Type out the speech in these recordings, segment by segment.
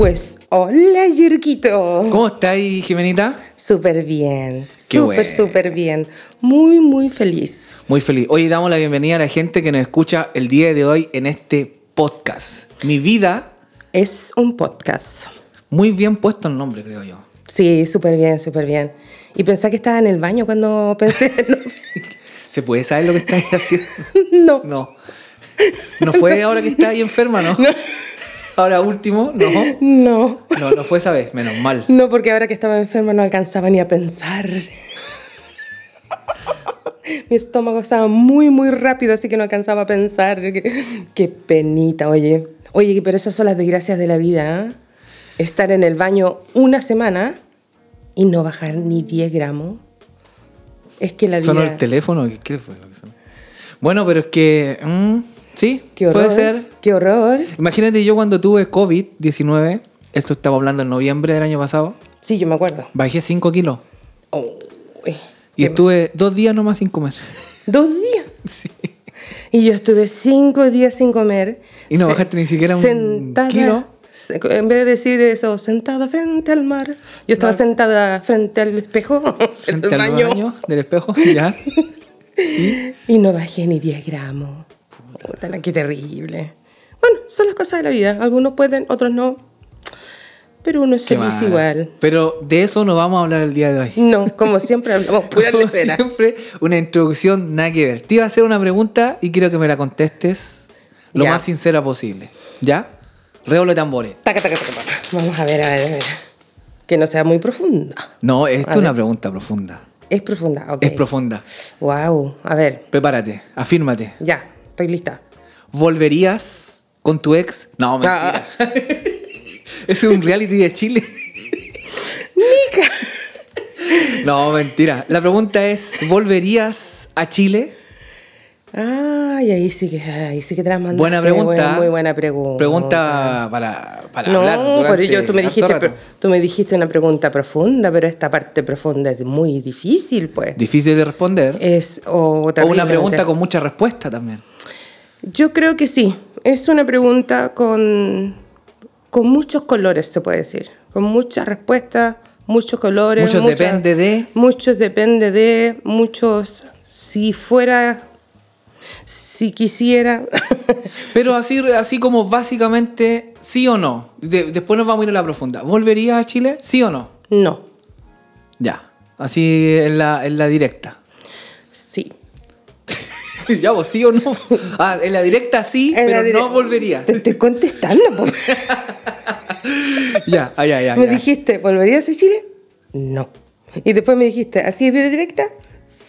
Pues, hola, Yerquito. ¿Cómo estáis, Jimenita? Súper bien. Súper, súper bien. Muy, muy feliz. Muy feliz. Hoy damos la bienvenida a la gente que nos escucha el día de hoy en este podcast. Mi vida, Es un podcast. muy bien puesto el nombre, creo yo. Sí, súper bien, súper bien. Y pensé que estaba en el baño cuando pensé. ¿Se puede saber lo que estáis haciendo? No. No. No fue ahora que estáis enferma, ¿no? Ahora último, no. No. No, no fue esa vez, menos mal. No, porque ahora que estaba enferma no alcanzaba ni a pensar. Mi estómago estaba muy, muy rápido, así que no alcanzaba a pensar. Qué, penita, oye. Oye, pero esas son las desgracias de la vida, ¿ah? Estar en el baño una semana y no bajar ni 10 gramos. Es que la vida... ¿Sonó el teléfono? ¿Qué- ¿Qué fue lo que sonó? Bueno, pero es que... mm, sí, Qué horror. puede ser. Qué horror. Imagínate yo cuando tuve COVID-19, esto estaba hablando en noviembre del año pasado, Sí, yo me acuerdo. bajé 5 kilos. Oh, uy. Y estuve dos días nomás sin comer. Dos días. Sí. Y yo estuve cinco días sin comer. Y no bajaste ni siquiera un sentada, kilo. En vez de decir eso, sentada frente al mar, yo estaba sentada frente al espejo, Frente el al baño, baño del espejo, ya. y no bajé ni 10 gramos. Puta, qué terrible. Bueno, son las cosas de la vida. Algunos pueden, otros no. Pero uno es Qué feliz mal. igual. Pero de eso no vamos a hablar el día de hoy. No, como siempre hablamos pura Como lecera. siempre, una introducción nada que ver. Te iba a hacer una pregunta y quiero que me la contestes lo Ya. más sincera posible. ¿Ya? Redoble de tambores. Taca, taca, taca, taca. Vamos a ver, a ver, a ver. Que no sea muy profunda. No, esto A es una pregunta profunda. Es profunda, ok. Es profunda. Wow, a ver, Prepárate, afírmate. ya, estoy lista. ¿Volverías con tu ex? No, mentira. Ah. Ese es un reality de Chile. No, mentira. La pregunta es, ¿volverías a Chile? Ay, ahí sí que, ahí sí que te. Buena pregunta. Muy buena pregunta. Pregunta para, para No, hablar por durante ello tú me, dijiste, rato. pero- tú me dijiste una pregunta profunda, pero esta parte profunda es muy difícil, pues. Difícil de responder. Es, o, o una pregunta con mucha respuesta también. Yo creo que sí. Es una pregunta con, con muchos colores, se puede decir. Con muchas respuestas, muchos colores. Muchos muchas- depende de. Muchos depende de, muchos si fuera, si quisiera. Pero así, así como básicamente, sí o no. De- después nos vamos a ir a la profunda. ¿Volverías a Chile? ¿Sí o no? no, Ya. Así en la, en la directa. Sí. ya, vos, sí o no. Ah, en la directa sí, En pero no volvería. Te estoy contestando. po. ya, ah, ya, ya. me ya. dijiste, ¿volverías a Chile? No. Y después me dijiste, ¿así de directa?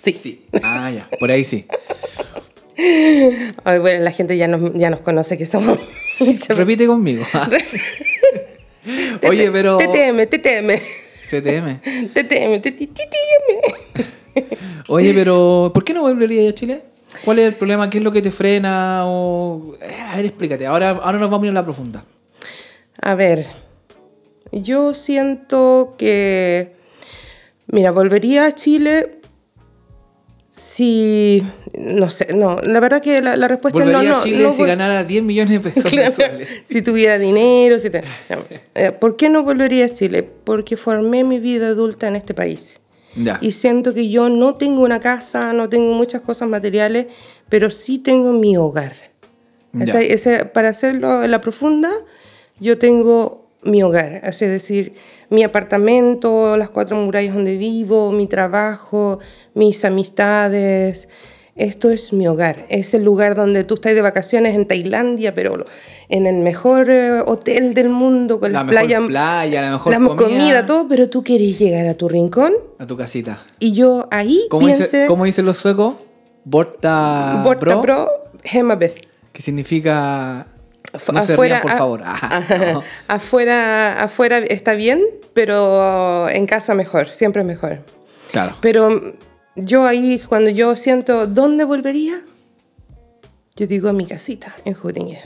Sí. Sí. Ah, ya. Por ahí sí. Ay, bueno, la gente ya nos, ya nos conoce que somos... Repite conmigo. Oye, pero. TTM, TTM. CTM. TTM, TTM. Oye, pero ¿por qué no volverías a Chile? ¿Cuál es el problema? ¿Qué es lo que te frena? O... eh, A ver, explícate. Ahora, ahora nos vamos a ir a la profunda. A ver, yo siento que, mira, volvería a Chile si, no sé, no, la verdad que la, la respuesta es no, Volvería a Chile no si ganara 10 millones de pesos Claro, si tuviera dinero, si te- no. Eh, ¿Por qué no volvería a Chile? Porque formé mi vida adulta en este país. Ya. Y siento que yo no tengo una casa, no tengo muchas cosas materiales, pero sí tengo mi hogar. Ese- ese- para hacerlo en la profunda, yo tengo mi hogar, es decir, mi apartamento, las cuatro murallas donde vivo, mi trabajo, mis amistades. Esto es mi hogar, es el lugar donde tú estás de vacaciones en Tailandia, pero en el mejor eh, hotel del mundo, con La las mejor playas, playa, la mejor la comida. comida, todo, pero tú quieres llegar a tu rincón A tu casita. y yo ahí ¿Cómo, piense, dice, ¿Cómo dicen los suecos? Borta, Borta Pro, Hema Best. que significa... No se rían, por a- favor. Ah, no. afuera, afuera está bien, pero en casa mejor, siempre mejor. Claro. Pero yo ahí, cuando yo siento, ¿dónde volvería? Yo digo a mi casita, en Judinge.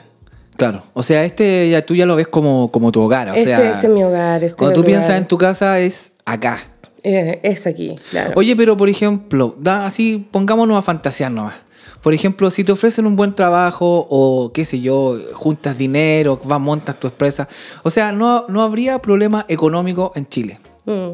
Claro. O sea, este ya tú ya lo ves como, como tu hogar. O Este, sea, este es mi hogar. Este cuando tú piensas en tu casa es acá. Eh, es aquí, claro. Oye, pero por ejemplo, da así, pongámonos a fantasear nomás. por ejemplo, si te ofrecen un buen trabajo o qué sé yo, juntas dinero, vas, montas tu empresa, o sea, no, no habría problema económico en Chile. Mm.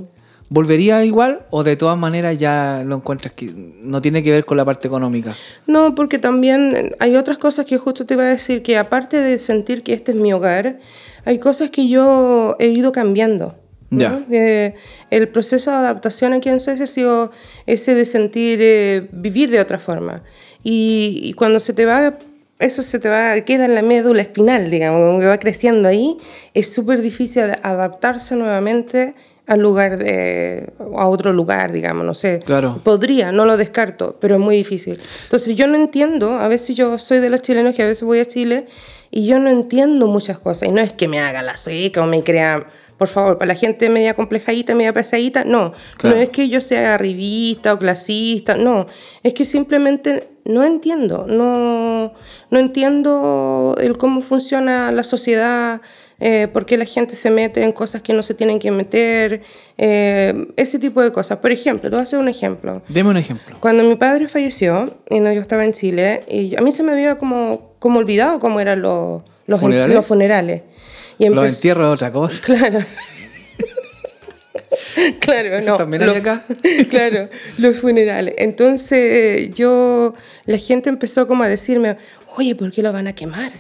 ¿Volvería igual o de todas maneras ya lo encuentras que no tiene que ver con la parte económica? No, porque también hay otras cosas que justo te iba a decir que aparte de sentir que este es mi hogar, hay cosas que yo he ido cambiando. ¿no? Ya. Eh, el proceso de adaptación aquí en Suecia ha sido ese de sentir, eh, vivir de otra forma. Y, y cuando se te va, eso se te va, queda en la médula espinal, digamos, que va creciendo ahí, es súper difícil adaptarse nuevamente al lugar de, a otro lugar, digamos, no sé. Claro. Podría, no lo descarto, pero es muy difícil. Entonces yo no entiendo, a veces yo soy de los chilenos que a veces voy a Chile y yo no entiendo muchas cosas. Y no es que me haga la seca o me crea, por favor, para la gente media complejadita, media pesadita, no. Claro. No es que yo sea arribista o clasista, no. Es que simplemente no entiendo, no, no entiendo el cómo funciona la sociedad, eh, por qué la gente se mete en cosas que no se tienen que meter, eh, ese tipo de cosas. Por ejemplo, te voy a hacer un ejemplo. Deme un ejemplo. Cuando mi padre falleció, y no, yo estaba en Chile, y a mí se me había como, como olvidado cómo eran los, los, ¿Funerales? los funerales. Y Los entierros es otra cosa. Claro. claro, ¿Eso no. también hay los- acá? claro, los funerales. Entonces, yo, la gente empezó como a decirme, oye, ¿por qué lo van a quemar?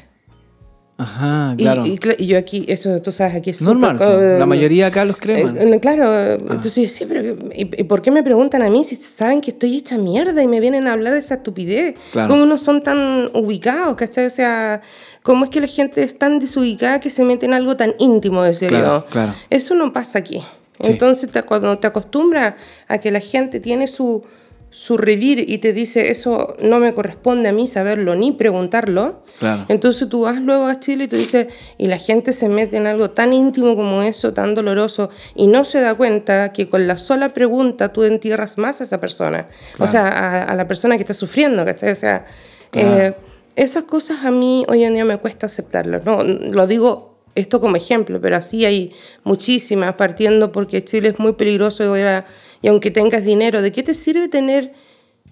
Ajá, Y- claro. Y, cla- y yo aquí, eso tú sabes, aquí es Normal, súper, po. eh, la mayoría acá los creman. eh, claro, entonces sí, pero ¿y, y por qué me preguntan a mí si saben que estoy hecha mierda y me vienen a hablar de esa estupidez? Claro. ¿Cómo no son tan ubicados, cachai? O sea, ¿cómo es que la gente es tan desubicada que se mete en algo tan íntimo, decía Claro, yo? claro. Eso no pasa aquí. Sí. Entonces, te- cuando te acostumbras a que la gente tiene su, su revir y te dice, eso no me corresponde a mí saberlo ni preguntarlo, Claro. entonces tú vas luego a Chile y te dices, y la gente se mete en algo tan íntimo como eso, tan doloroso, y no se da cuenta que con la sola pregunta tú entierras más a esa persona, o sea, a, a la persona que está sufriendo, ¿cachai? O sea, Claro. eh, esas cosas a mí hoy en día me cuesta aceptarlas, ¿no? Lo digo esto como ejemplo, pero así hay muchísimas, partiendo porque Chile es muy peligroso y, aunque tengas dinero, ¿de qué te sirve tener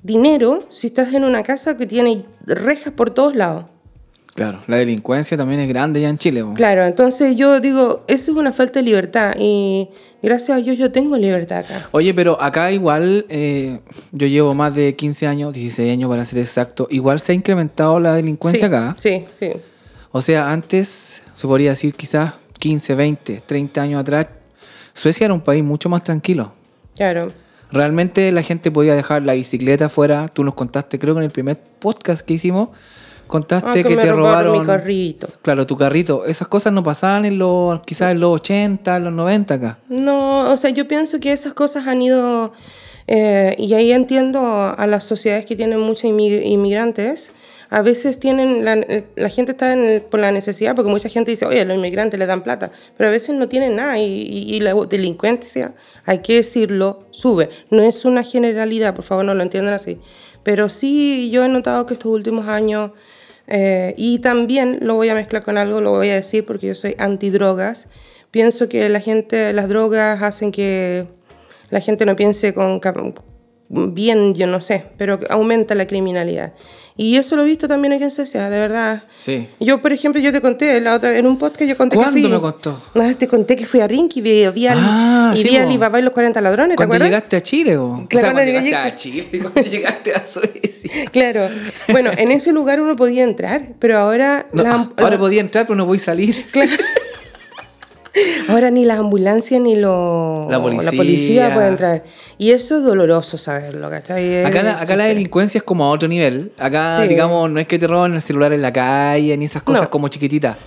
dinero si estás en una casa que tiene rejas por todos lados? Claro, la delincuencia también es grande ya en Chile. Claro, entonces yo digo, eso es una falta de libertad y gracias a Dios yo tengo libertad acá. Oye, pero acá igual, eh, yo llevo más de 15 años, 16 años para ser exacto, igual se ha incrementado la delincuencia sí, acá. Sí, sí. O sea, antes, se podría decir quizás 15, 20, 30 años atrás, Suecia era un país mucho más tranquilo. Claro. Realmente la gente podía dejar la bicicleta afuera. Tú nos contaste, creo que en el primer podcast que hicimos, contaste Ah, que, me te robaron robaron. mi carrito. Claro, tu carrito. Esas cosas no pasaban en los, quizás en los 80, en los 90 acá. No, o sea, yo pienso que esas cosas han ido, eh, y ahí entiendo a las sociedades que tienen muchos inmig- inmigrantes, a veces tienen, la, la gente está en el- por la necesidad, porque mucha gente dice, oye, los inmigrantes le dan plata, pero a veces no tienen nada y, y- y la delincuencia, hay que decirlo, sube. No es una generalidad, por favor, no lo entiendan así. Pero sí, yo he notado que estos últimos años, eh, y también lo voy a mezclar con algo, lo voy a decir porque yo soy antidrogas, pienso que la gente, las drogas hacen que la gente no piense con bien, yo no sé, pero aumenta la criminalidad. Y eso lo he visto también aquí en Suecia, de verdad. Sí. Yo, por ejemplo, yo te conté la otra en un podcast yo conté ¿Cuándo que fui. me contó? Ah, te conté que fui a Rinky y vi, vi al, Ah, y vi al po. Alibaba y los 40 ladrones, ¿te Cuando acuerdas? llegaste a Chile, o, Claro, o sea, cuando cuando llegaste a Chile, cuando llegaste a Suecia. Claro. Bueno, en ese lugar uno podía entrar, pero ahora No, la- ah, ahora la- podía entrar, pero no voy a salir. Ahora ni las ambulancias ni lo, La policía. policía puede entrar. Y eso es doloroso saberlo, ¿cachai? Acá, la, acá la delincuencia es como a otro nivel. Acá, Sí. digamos, no es que te roban el celular en la calle ni esas cosas No. como chiquititas.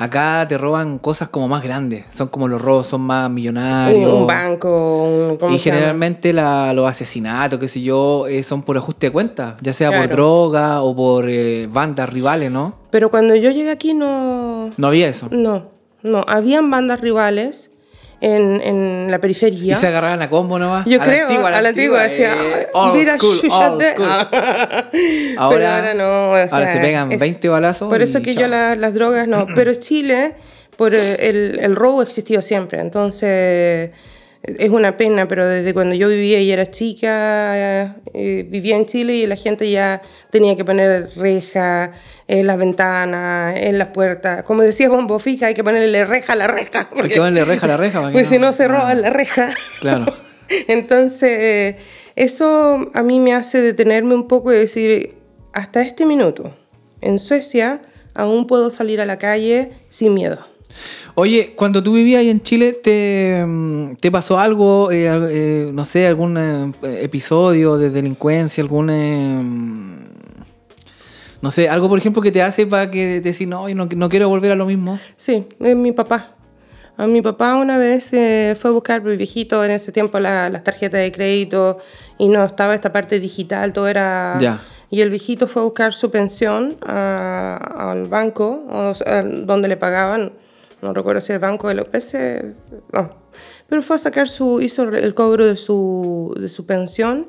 Acá te roban cosas como más grandes. Son como los robos, son más millonarios. un, un banco, un, ¿cómo Y generalmente la- los asesinatos, qué sé yo, eh, son por ajuste de cuentas. Ya sea por droga o por eh, bandas rivales, ¿no? Pero cuando yo llegué aquí no... No había eso. No, no. Habían bandas rivales en, en la periferia. Y se agarraban a combo nomás. Yo a creo, la a la antigua, decía, eh, "Ah, old mira, school, chucha old de-". school. Pero Ahora- ahora no. o ahora se pegan 20 balazos Por eso que chao. yo la- las drogas no. Pero Chile, por eh, el, el robo existió siempre. Entonces, es una pena, pero desde cuando yo vivía y era chica, eh, vivía en Chile y la gente ya tenía que poner reja en las ventanas, en las puertas. Como decía Bombo Fica, hay que ponerle reja a la reja. Hay que ponerle reja a la reja. Pues si no se ah, roban la reja. Claro. Entonces, eso a mí me hace detenerme un poco y decir, hasta este minuto, en Suecia, aún puedo salir a la calle sin miedo. Oye, cuando tú vivías ahí en Chile, ¿te, te pasó algo, eh, eh, no sé, algún eh, episodio de delincuencia, algún... no sé, algo por ejemplo que te hace para que te decís, no, yo no, no quiero volver a lo mismo? Sí, es mi papá. A mi papá una vez eh, fue a buscar el viejito en ese tiempo la- las tarjetas de crédito y no estaba esta parte digital, todo era... Ya. Y el viejito fue a buscar su pensión a- al banco, o sea, donde le pagaban, no recuerdo si el banco de López, eh, no. pero fue a sacar su, hizo el cobro de su, de su pensión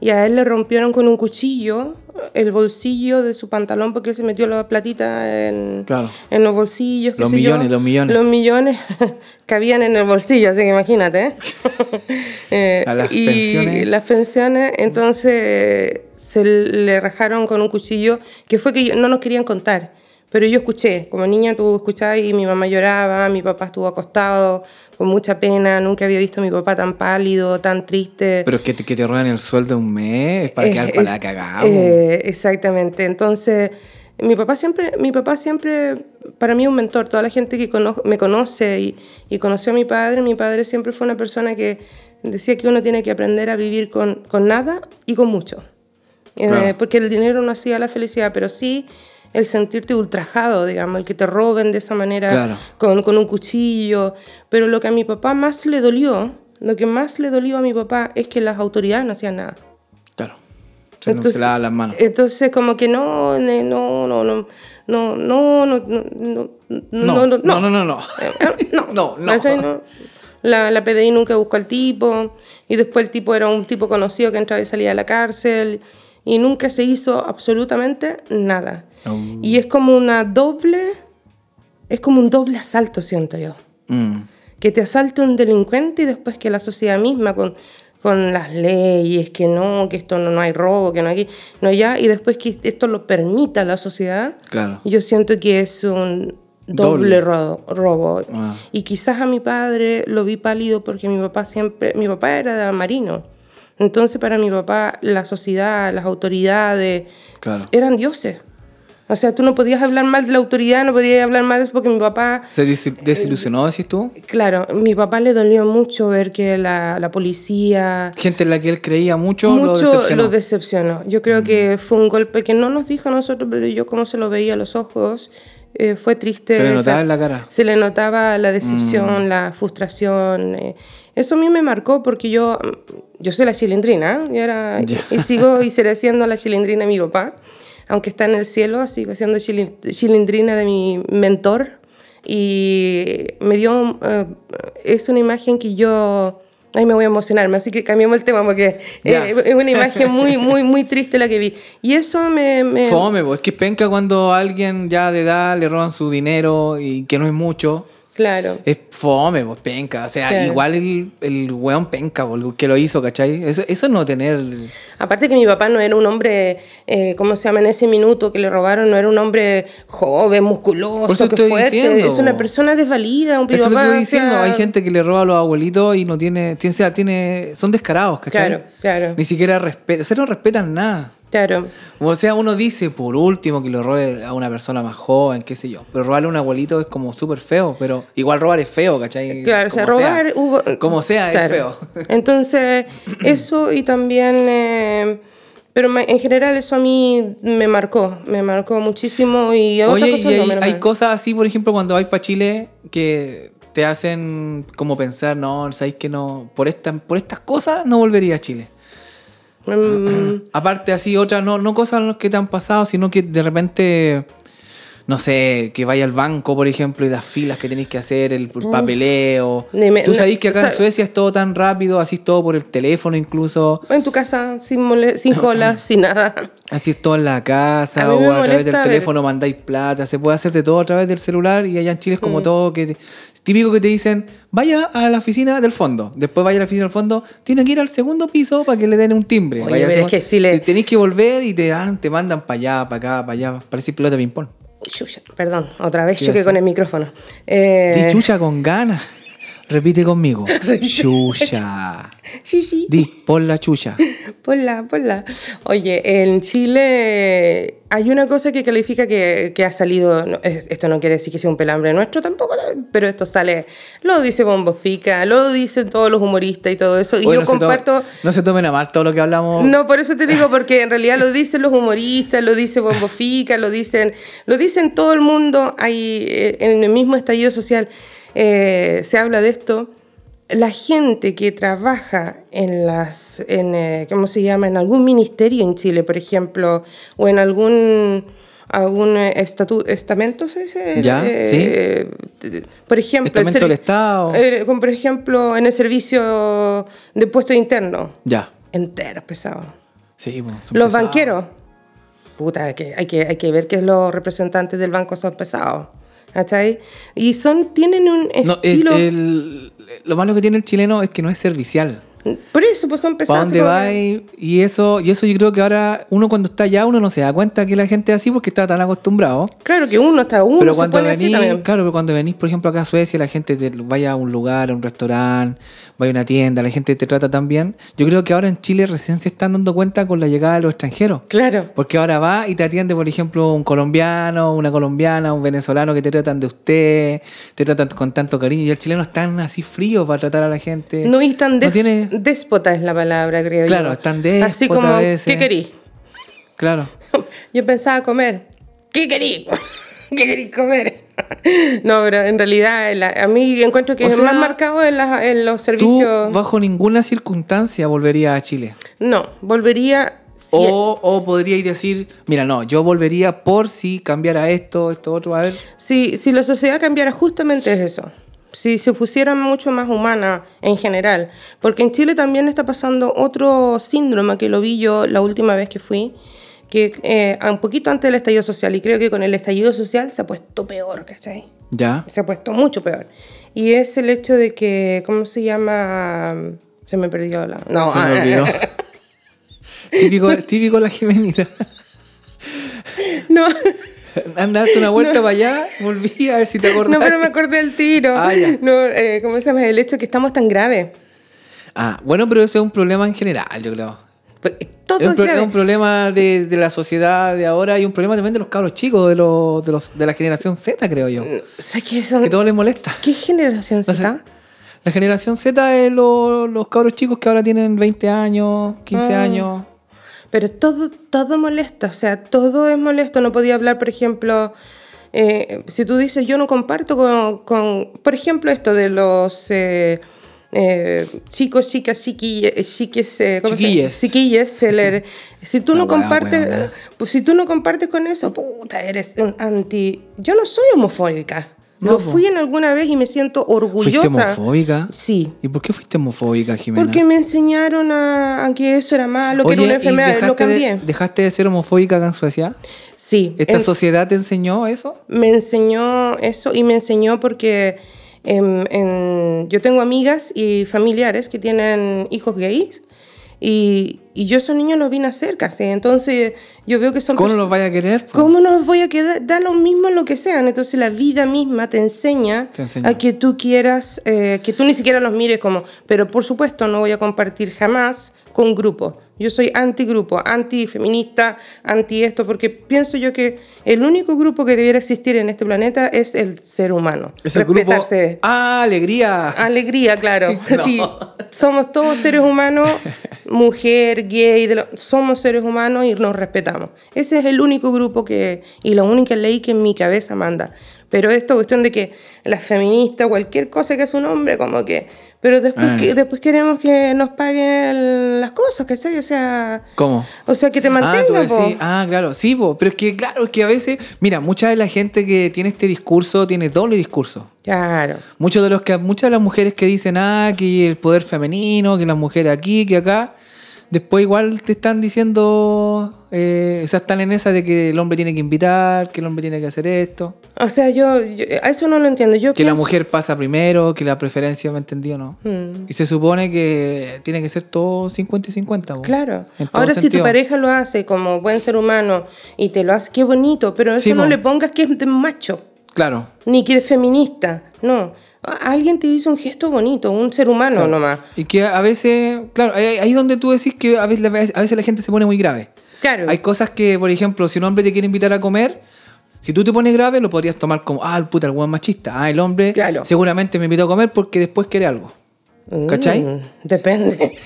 y a él le rompieron con un cuchillo el bolsillo de su pantalón porque él se metió la platita en, Claro. en los bolsillos. qué Los sé yo. millones, los millones. Los millones cabían en el bolsillo, así que imagínate. ¿eh? Eh, A las y pensiones. las pensiones, entonces se le rajaron con un cuchillo que fue que no nos querían contar. Pero yo escuché, como niña tú escuchabas y mi mamá lloraba, mi papá estuvo acostado con mucha pena, nunca había visto a mi papá tan pálido, tan triste. Pero es que te, que te roban el sueldo un mes, es para Eh, quedar para la cagada. eh, exactamente. Entonces, mi papá siempre, mi papá siempre, para mí un mentor. Toda la gente que cono- me conoce y, y conoció a mi padre, mi padre siempre fue una persona que decía que uno tiene que aprender a vivir con, con nada y con mucho. Eh, porque el dinero no hacía la felicidad, pero sí el sentirte ultrajado, digamos, el que te roben de esa manera Claro. con, con un cuchillo. Pero lo que a mi papá más le dolió, lo que más le dolió a mi papá es que las autoridades no hacían nada. Claro. Se, no- se las manos. Entonces, como que no, no, no, no, no, no, no, no, no, No, no, no, no, no, no. Eh, eh, no, No, no. ¿cachai? No. La, la PDI nunca buscó al tipo y después el tipo era un tipo conocido que entraba y salía de la cárcel y nunca se hizo absolutamente nada. Oh. Y es como una doble, es como un doble asalto, siento yo Mm. que te asalte un delincuente y después que la sociedad misma con, con las leyes, que no, que esto no, no hay robo, que no hay, no ya, y después que esto lo permita la sociedad, Claro. yo siento que es un Doble. doble, ro- robo. Ah. Y quizás a mi padre lo vi pálido porque mi papá siempre, mi papá era marino. Entonces para mi papá la sociedad, las autoridades Claro. eran dioses. O sea, tú no podías hablar mal de la autoridad, no podías hablar mal de eso porque mi papá ¿Se desilusionó, decís tú? Claro, mi papá le dolió mucho ver que la, la policía Gente en la que él creía mucho, lo mucho decepcionó. lo decepcionó. Yo creo que fue un golpe que no nos dijo a nosotros, pero yo como se lo veía a los ojos, eh, fue triste. Se le notaba esa- en la cara. Se le notaba la decepción, la frustración. eh. Eso a mí me marcó porque yo, yo soy la chilindrina, ¿eh? y, era, Ya. y sigo y seré siendo la chilindrina de mi papá. Aunque está en el cielo, sigo siendo chilin- chilindrina de mi mentor. Y me dio, eh, es una imagen que yo, ay, me voy a emocionarme, así que cambiamos el tema porque Ya. eh, es una imagen muy, muy, muy triste la que vi. Y eso me... me Fome, po. es que penca cuando a alguien ya de edad le roban su dinero y que no es mucho. Claro. Es fome, pues penca. O sea, Claro. igual el, el weón penca, el que lo hizo, ¿cachai? Eso, eso no tener. Aparte que mi papá no era un hombre, eh, ¿cómo se llama? En ese minuto que le robaron, no era un hombre joven, Por musculoso, eso que fuerte. diciendo. Es una persona desvalida, un Eso es lo que papá, estoy diciendo. sea, Hay gente que le roba a los abuelitos y no tiene. tiene, o sea, tiene son descarados, ¿cachai? Claro, claro. Ni siquiera respetan. O sea, no respetan nada. Claro. O sea, uno dice por último que lo robe a una persona más joven, qué sé yo. Pero robarle a un abuelito es como súper feo. Pero igual robar es feo, ¿cachai? Claro, o sea, Como robar hubo... Como sea, Claro. es feo. Entonces, eso y también... eh, pero en general eso a mí me marcó, me marcó muchísimo y Oye, cosas y hay, cosas así, por ejemplo, cuando vais para Chile que te hacen como pensar, no, sabéis que no, por, esta, por estas cosas no volvería a Chile. Mm, Aparte así, otras, no, no cosas que te han pasado, sino que de repente, no sé, que vaya al banco, por ejemplo, y las filas que tenéis que hacer, el papeleo. Dime, Tú sabéis que acá en Suecia es todo tan rápido, así es todo por el teléfono incluso, En tu casa, sin, mole- sin cola, sin nada. así es todo en la casa, o a través del teléfono mandáis plata, se puede hacer de todo a través del celular y allá en Chile es Mm. como todo que... te- Típico que te dicen, vaya a la oficina del fondo. Después vaya a la oficina del fondo, tiene que ir al segundo piso para que le den un timbre. Oye, pero es que sí le- te- Tenéis que volver y te, dan, te mandan para allá, para acá, para allá. Parece pelota de ping-pong. Perdón, otra vez ¿Qué choqué con el micrófono. Eh, Di chucha con ganas. Repite conmigo. Chucha. sí, sí. Di, pon la chucha. Ponla, ponla. Oye, en Chile hay una cosa que califica que, que ha salido, no, esto no quiere decir que sea un pelambre nuestro tampoco, pero esto sale, lo dice Bombo Fica, lo dicen todos los humoristas y todo eso, y Oye, yo no se comparto... no se tomen a mal todo lo que hablamos. No, por eso te digo, porque en realidad lo dicen los humoristas, lo dice Bombo Fica, lo dicen, lo dicen todo el mundo, hay, eh, en el mismo estallido social eh, se habla de esto. La gente que trabaja en las, en, eh, ¿cómo se llama? En algún ministerio en Chile, por ejemplo, o en algún, algún eh, estatu- estamento, ¿se dice? Ya, Eh, eh, Por ejemplo, Estamento del Estado. eh, como por ejemplo, en el servicio de puesto interno Ya. enteros pesados. Sí, pues, son Los pesados. banqueros, puta, que hay, que hay que ver que los representantes del banco son pesados. ¿Cachai? Y son, tienen un No, el- estilo. el- lo malo que tiene el chileno es que no es servicial. Por eso, pues son ¿Para pesados. dónde como va? que- Y eso, y eso yo creo que ahora uno cuando está allá, uno no se da cuenta que la gente es así porque está tan acostumbrado. Claro que uno está uno pero se cuando así también. claro, pero cuando venís, por ejemplo, acá a Suecia, la gente te, vaya a un lugar, a un restaurante, vaya a una tienda, la gente te trata tan bien. Yo creo que ahora en Chile recién se están dando cuenta con la llegada de los extranjeros. Claro. Porque ahora va y te atiende, por ejemplo, un colombiano, una colombiana, un venezolano que te tratan de usted, te tratan con tanto cariño. Y el chileno es tan así frío para tratar a la gente. No y tan No tiene- déspota es la palabra, creo Claro, yo. están déspota Así como. ¿qué querís? Claro. Yo pensaba comer. ¿Qué querís? ¿Qué querís comer? No, pero en realidad la- a mí encuentro que O es sea, más marcado en, los Tú, servicios. bajo ninguna circunstancia, volverías a Chile. No, volvería. si- O, o podríais decir, mira, no, yo volvería por si cambiara esto, esto, otro, a ver. Si, si la sociedad cambiara justamente es eso. Si se pusiera mucho más humana en general. Porque en Chile también está pasando otro síndrome que lo vi yo la última vez que fui, que eh, un poquito antes del estallido social, y creo que con el estallido social se ha puesto peor, ¿cachai? Ya. Se ha puesto mucho peor. Y es el hecho de que, ¿cómo se llama? Se me perdió la... No, Se me olvidó. típico, típico la Jimenita. no, Anda, darte una vuelta para allá, volví a ver si te acordás. no, pero me acordé del tiro. Ah, ya. No, eh, ¿Cómo se llama? El hecho de que estamos tan graves. Ah, bueno, pero eso es un problema en general, yo creo. Pues, Todo Es un, es problema de, de la sociedad de ahora y un problema también de los cabros chicos, de, los, de, los, de la generación Z, creo yo. ¿Sabes qué son? Que todo les molesta. ¿Qué generación No sé. Z? La generación Z es lo- los cabros chicos que ahora tienen 20 años, 15 Ah. años. Pero todo, todo molesta, o sea, todo es molesto. No podía hablar, por ejemplo, eh, si tú dices, yo no comparto con, con por ejemplo, esto de los eh, eh, chicos, chicas, chiquilles, chiques, ¿cómo se? Chiquilles. le- si tú no compartes, pues si tú no compartes con eso, puta, eres un anti. Yo no soy homofóbica. No, Lo fui en alguna vez y me siento orgullosa. ¿Fuiste homofóbica? Sí. ¿Y por qué fuiste homofóbica, Jimena? Porque me enseñaron a, a que eso era malo, que era Oye, una ¿y enfermedad, lo dejaste de- cambié. ¿Dejaste de ser homofóbica acá en Suecia? Sí, ¿Esta en- sociedad te enseñó eso? me enseñó eso y me enseñó porque em, en- yo tengo amigas y familiares que tienen hijos gays y, y yo esos niños los vi nacer casi, entonces yo veo que son... ¿Cómo los vaya a querer? po? ¿Cómo no los voy a quedar? Da lo mismo lo que sean. Entonces la vida misma te enseña, Te enseña. a que tú quieras, eh, que tú ni siquiera los mires como, pero por supuesto no voy a compartir jamás con grupo. Yo soy anti-grupo, anti-feminista, anti esto, porque pienso yo que el único grupo que debiera existir en este planeta es el ser humano. Es el grupo... Respetarse. ¡Ah, alegría! Alegría, claro. No. Sí, somos todos seres humanos, mujer, gay, de lo- somos seres humanos y nos respetamos. Ese es el único grupo que, y la única ley que en mi cabeza manda. Pero esto cuestión de que las feministas, cualquier cosa que es un hombre, como que... Pero después, Ah. que, después queremos que nos paguen las cosas, ¿cachai? O sea... ¿Cómo? O sea, que te Ah, mantengan, decís, ah, claro, sí, po, pero es que claro, es que a veces, mira, mucha de la gente que tiene este discurso tiene doble discurso. Claro. Muchos de los que, muchas de las mujeres que dicen, ah, que el poder femenino, que las mujeres aquí, que acá, después igual te están diciendo, eh, o sea, están en esa de que el hombre tiene que invitar, que el hombre tiene que hacer esto, O sea, yo, yo- a eso no lo entiendo. Yo que la mujer pasa primero, que la preferencia, ¿me entendió no? Mm. Y se supone que tiene que ser todo 50 y 50. po. Claro. Ahora, si tu pareja lo hace como buen ser humano y te lo hace, qué bonito, pero eso Sí, no le pongas que es de macho, Claro. ni que es feminista. No. A- Alguien te hizo un gesto bonito, un ser humano Claro. nomás. Y que a veces, claro, ahí es donde tú decís que a veces, la- a veces la gente se pone muy grave. Claro. Hay cosas que, por ejemplo, si un hombre te quiere invitar a comer, si tú te pones grave, lo podrías tomar como, ah, el puta, el machista. Ah, el hombre Claro. seguramente me invitó a comer porque después quiere algo. ¿Cachai? Mm, depende. Entonces,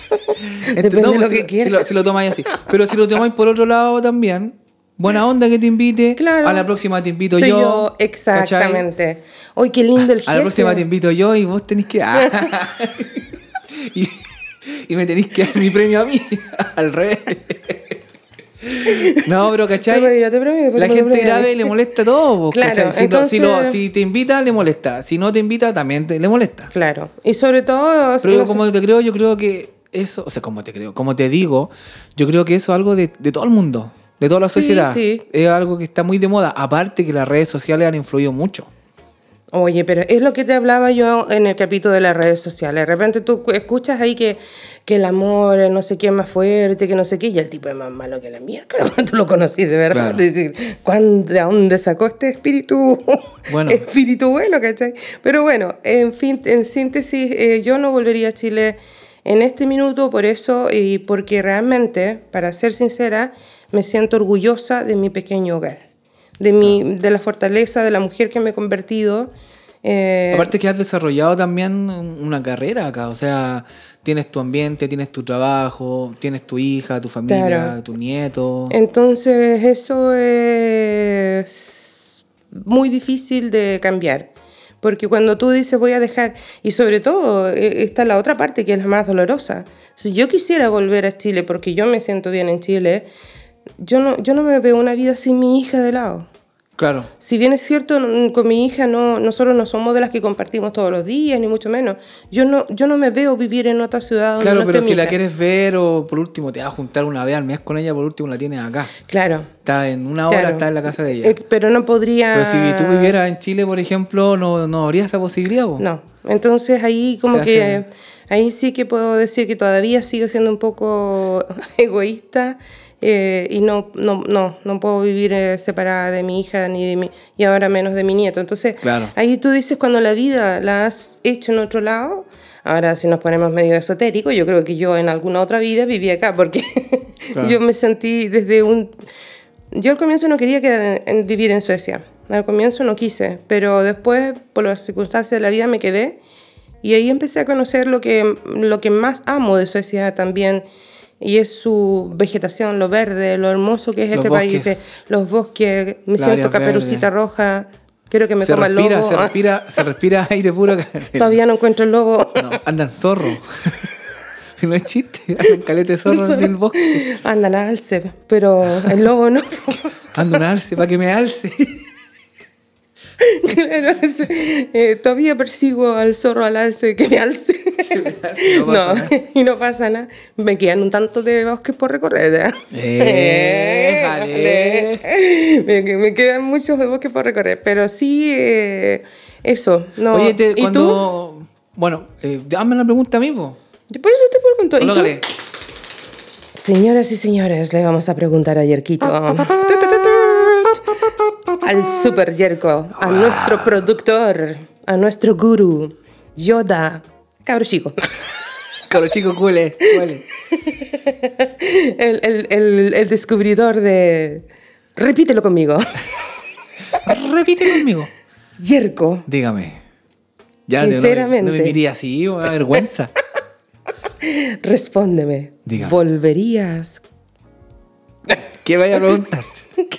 depende no, de lo si, que si quieras. lo, si lo tomáis así. Pero si lo tomáis por otro lado también, buena onda que te invite. Claro. A la próxima te invito yo. ¿cachai? exactamente. Hoy qué lindo el gesto. A la próxima te invito yo y vos tenés que. ah. y, y me tenéis que dar mi premio a mí. Al revés. No, pero ¿cachai? No, pero yo te premio, pero La te gente premio. grave le molesta todo. po, Claro. Si, lo- si, lo- entonces- si te invita, le molesta. Si no te invita, también te- le molesta. Claro. Y sobre todo. Pero yo sé- como te creo, yo creo que eso, o sea, como te creo, como te digo, yo creo que eso es algo de, de todo el mundo, de toda la sociedad. sí. Es algo que está muy de moda. Aparte que las redes sociales han influido mucho. Oye, pero es lo que te hablaba yo en el capítulo de las redes sociales. De repente tú escuchas ahí que, que el amor, no sé qué es más fuerte, que no sé qué, y el tipo es más malo que la mierda. Tú lo conocí de verdad. Claro. Decir, ¿cuándo, ¿de dónde sacó este espíritu? Bueno. espíritu bueno, ¿cachai? Pero bueno, en fin, en síntesis, eh, yo no volvería a Chile en este minuto por eso y porque realmente, para ser sincera, me siento orgullosa de mi pequeño hogar. De, mi, de la fortaleza de la mujer que me he convertido. eh, Aparte que has desarrollado también una carrera acá, o sea, tienes tu ambiente, tienes tu trabajo, tienes tu hija, tu familia, Claro. tu nieto. Entonces eso es muy difícil de cambiar. Porque cuando tú dices voy a dejar, y sobre todo eh, está la otra parte que es la más dolorosa. Si yo quisiera volver a Chile porque yo me siento bien en Chile, yo no, yo no me veo una vida sin mi hija de lado. Claro. Si bien es cierto, con mi hija no, nosotros no somos de las que compartimos todos los días, ni mucho menos. Yo no, yo no me veo vivir en otra ciudad donde Claro, no pero si mi la hija. quieres ver o por último te vas a juntar una vez al mes con ella, por último la tienes acá. Claro. Está en una hora, claro. está en la casa de ella. Eh, pero no podría... Pero si tú vivieras en Chile, por ejemplo, no, no habría esa posibilidad. po. No, entonces ahí como Se que... hace- Ahí sí que puedo decir que todavía sigo siendo un poco egoísta eh, y no, no, no, no puedo vivir eh, separada de mi hija ni de mi, y ahora menos de mi nieto. Entonces, Claro. ahí tú dices cuando la vida la has hecho en otro lado, ahora si nos ponemos medio esotérico, yo creo que yo en alguna otra vida viví acá porque Claro. yo me sentí desde un... Yo al comienzo no quería quedar en- en vivir en Suecia. Al comienzo no quise, pero después, por las circunstancias de la vida, me quedé. Y ahí empecé a conocer lo que, lo que más amo de Suecia también. Y es su vegetación, lo verde, lo hermoso que es Los este país. bosques. Los bosques, me siento caperucita roja. Quiero que me se coma el lobo. se respira, se respira aire puro. Todavía no encuentro el lobo. No, andan zorro. no es chiste, andan calete zorro en el bosque. Andan a alce, pero el lobo no. Anda un alce para que me alce. Claro, es- eh, todavía persigo al zorro al alce que me alce. no pasa No, nada. y no pasa nada. Me quedan un tanto de bosques por recorrer. ¿eh? Eh, vale. me, me quedan muchos bosques por recorrer, pero sí, eh, eso. No. Oye, te- ¿Y cuando. Bueno, eh, hazme la pregunta a mí, po. tú? Por eso te pregunto. ¿y tú? Señoras y señores, le vamos a preguntar a Yerquito. Al super Yerko, a nuestro productor, a nuestro gurú, Yoda, cabro chico. Caro chico. El, el, el, el descubridor de... Repítelo conmigo. Repite conmigo. Yerko, Dígame. Ya no me- Sinceramente. No me, miré así, da vergüenza. respóndeme. Dígame. ¿Volverías? ¿Qué vaya a preguntar?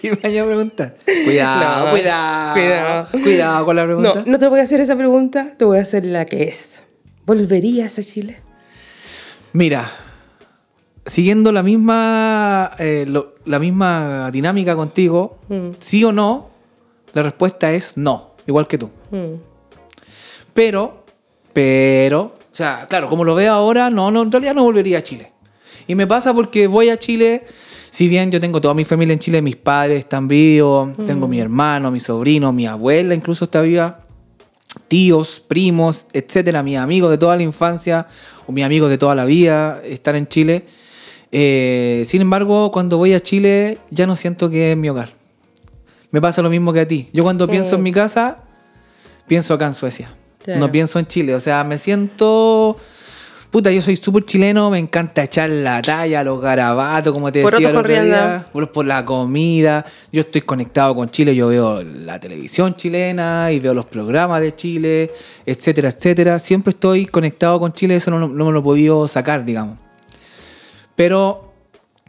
¿Qué ¿Qué me vaya a preguntar? Cuidado, No, cuidado, cuidado. cuidado. con la pregunta. No, no te voy a hacer esa pregunta, te voy a hacer la que es. ¿Volverías a Chile? Mira, siguiendo la misma, eh, lo- la misma dinámica contigo, sí o no, la respuesta es no, igual que tú. Mm. Pero, pero, o sea, claro, como lo veo ahora, no, no, en realidad no volvería a Chile. Y me pasa porque voy a Chile, si bien yo tengo toda mi familia en Chile, mis padres están vivos, tengo mi hermano, mi sobrino, mi abuela incluso está viva, tíos, primos, etcétera, mis amigos de toda la infancia o mis amigos de toda la vida están en Chile. Eh, sin embargo, cuando voy a Chile ya no siento que es mi hogar. Me pasa lo mismo que a ti. Yo cuando pienso en mi casa, pienso acá en Suecia. Claro. No pienso en Chile. O sea, me siento... Puta, yo soy súper chileno, me encanta echar la talla, los garabatos, como te decía el otro día, por, por la comida. Yo estoy conectado con Chile, yo veo la televisión chilena y veo los programas de Chile, etcétera, etcétera. Siempre estoy conectado con Chile, eso no, no me lo he podido sacar, digamos. Pero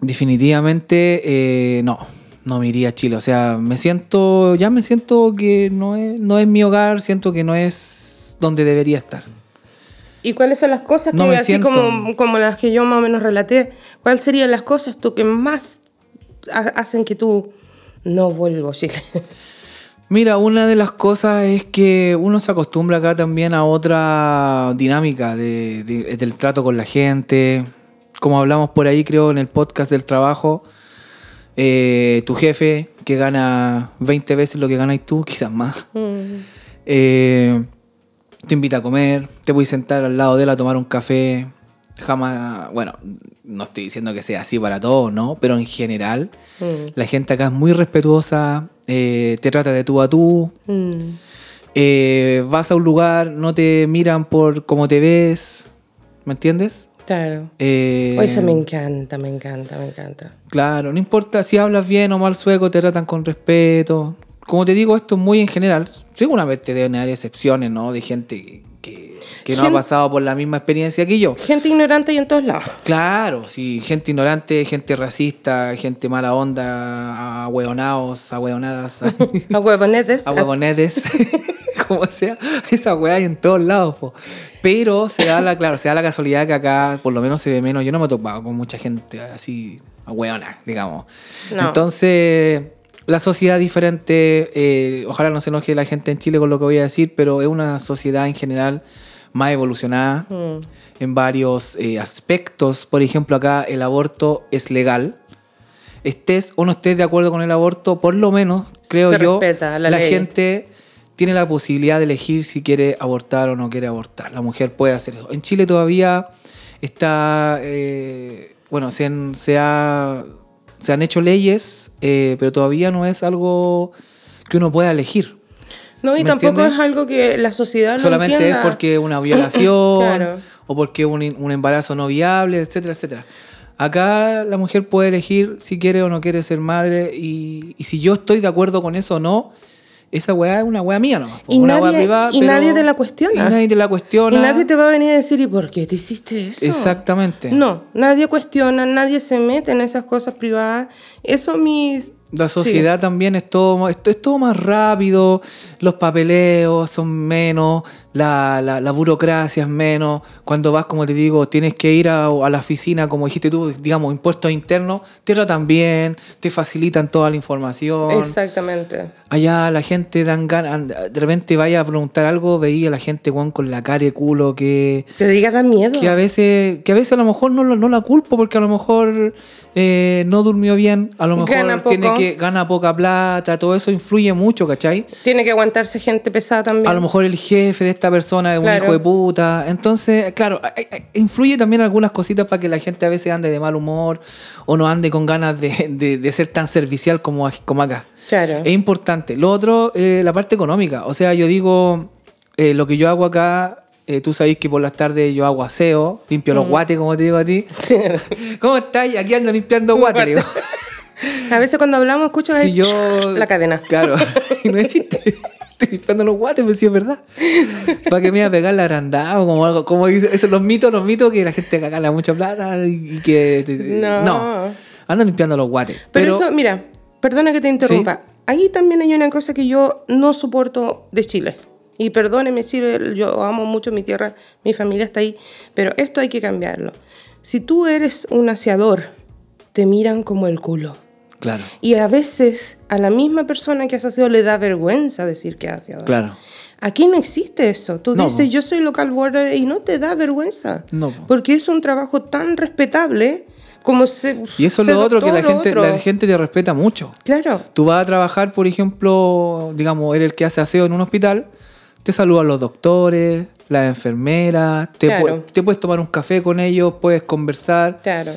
definitivamente eh, no, no me iría a Chile. O sea, me siento, ya me siento que no es, no es mi hogar, siento que no es donde debería estar. ¿Y cuáles son las cosas que, No así siento. como, como las que yo más o menos relaté, cuáles serían las cosas tú que más ha- hacen que tú no vuelvo a Chile? Mira, una de las cosas es que uno se acostumbra acá también a otra dinámica de- de- del trato con la gente. Como hablamos por ahí, creo, en el podcast del trabajo, eh, tu jefe, que gana 20 veces lo que ganas tú, quizás más, eh, te invita a comer, te voy a sentar al lado de él a tomar un café. Jamás, bueno, no estoy diciendo que sea así para todos, ¿no? Pero en general, Mm. la gente acá es muy respetuosa, eh, te trata de tú a tú. Mm. eh, vas a un lugar, no te miran por cómo te ves, ¿me entiendes? Claro. Eh, Eso me encanta, me encanta, me encanta. Claro, no importa si hablas bien o mal sueco, te tratan con respeto. Como te digo, esto es muy en general. Seguramente deben haber excepciones, ¿no? De gente que, que- no ha pasado por la misma experiencia que yo. Gente ignorante y en todos lados. Claro, sí, gente ignorante, gente racista, gente mala onda, ahueonados, ahueonadas, A huevonetes. ahuevonetes, como sea, esa hueá hay en todos lados, po. Pero se da la, claro, se da la casualidad que acá por lo menos se ve menos. Yo no me he topado con mucha gente así, ahueona, digamos. No. Entonces, la sociedad diferente, eh, ojalá no se enoje la gente en Chile con lo que voy a decir, pero es una sociedad en general más evolucionada Mm. en varios eh, aspectos. Por ejemplo, acá el aborto es legal. Estés o no estés de acuerdo con el aborto, por lo menos, creo Se yo, la gente tiene la posibilidad de elegir si quiere abortar o no quiere abortar. La mujer puede hacer eso. En Chile todavía está, eh, bueno, se, ha- se han hecho leyes, eh, pero todavía no es algo que uno pueda elegir. No, y ¿Me tampoco entiendes? es algo que la sociedad no Solamente entienda. es porque una violación Claro. o porque un, un embarazo no viable, etcétera, etcétera. Acá la mujer puede elegir si quiere o no quiere ser madre y, y si yo estoy de acuerdo con eso o no, esa weá es una weá mía nomás. Y una nadie- weá privada, y pero- nadie te la cuestiona. Y nadie te la cuestiona. Y nadie te va a venir a decir, ¿y por qué te hiciste eso? Exactamente. No, nadie cuestiona, nadie se mete en esas cosas privadas. Eso mis... La sociedad también es todo, es, es todo más rápido, los papeleos son menos, la, la- la burocracia es menos. Cuando vas, como te digo, tienes que ir a, a la oficina, como dijiste tú, digamos, impuestos internos, te tratan bien, te facilitan toda la información. Exactamente. Allá la gente dan ganas, de repente vaya a preguntar algo, veía a la gente con la cara de culo que, Te diga, da miedo. que a veces que a veces a lo mejor no, no la culpo porque a lo mejor eh, no durmió bien, a lo mejor tiene poco. Que gana poca plata, todo eso influye mucho, ¿cachai? Tiene que aguantarse gente pesada también. A lo mejor el jefe de esta persona es un hijo de puta. Entonces, claro, influye también algunas cositas para que la gente a veces ande de mal humor o no ande con ganas de, de- de ser tan servicial como, como acá. Claro. Es importante. Lo otro, eh, la parte económica. O sea, yo digo, eh, lo que yo hago acá, eh, tú sabes que por las tardes yo hago aseo, limpio los guates, como te digo a ti. Sí. ¿Cómo estás? Aquí ando limpiando guates. A veces cuando hablamos escucho Si yo... la cadena. Claro, y no es chiste. Estoy limpiando los guates, pero sí es verdad. Para que me iba a pegar la agrandada o como algo, como dice, esos los mitos, los mitos que la gente gana mucha plata y, que... No. Ando limpiando los guates. Pero, Pero, eso, mira, perdona que te interrumpa. Ahí también hay una cosa que yo no soporto de Chile. Y perdóneme, Chile, yo amo mucho mi tierra, mi familia está ahí, pero esto hay que cambiarlo. Si tú eres un aseador, te miran como el culo. Claro. Y a veces a la misma persona que has aseado le da vergüenza decir que es aseador. Claro. Aquí no existe eso. Tú No, dices, po. yo soy local border y no te da vergüenza. No, po. Porque es un trabajo tan respetable como se. Y eso es lo otro que la gente, otro. la gente te respeta mucho. Claro. Tú vas a trabajar, por ejemplo, digamos, eres el que hace aseo en un hospital, te saludan los doctores, las enfermeras, te, Claro. pue- te puedes tomar un café con ellos, puedes conversar. Claro.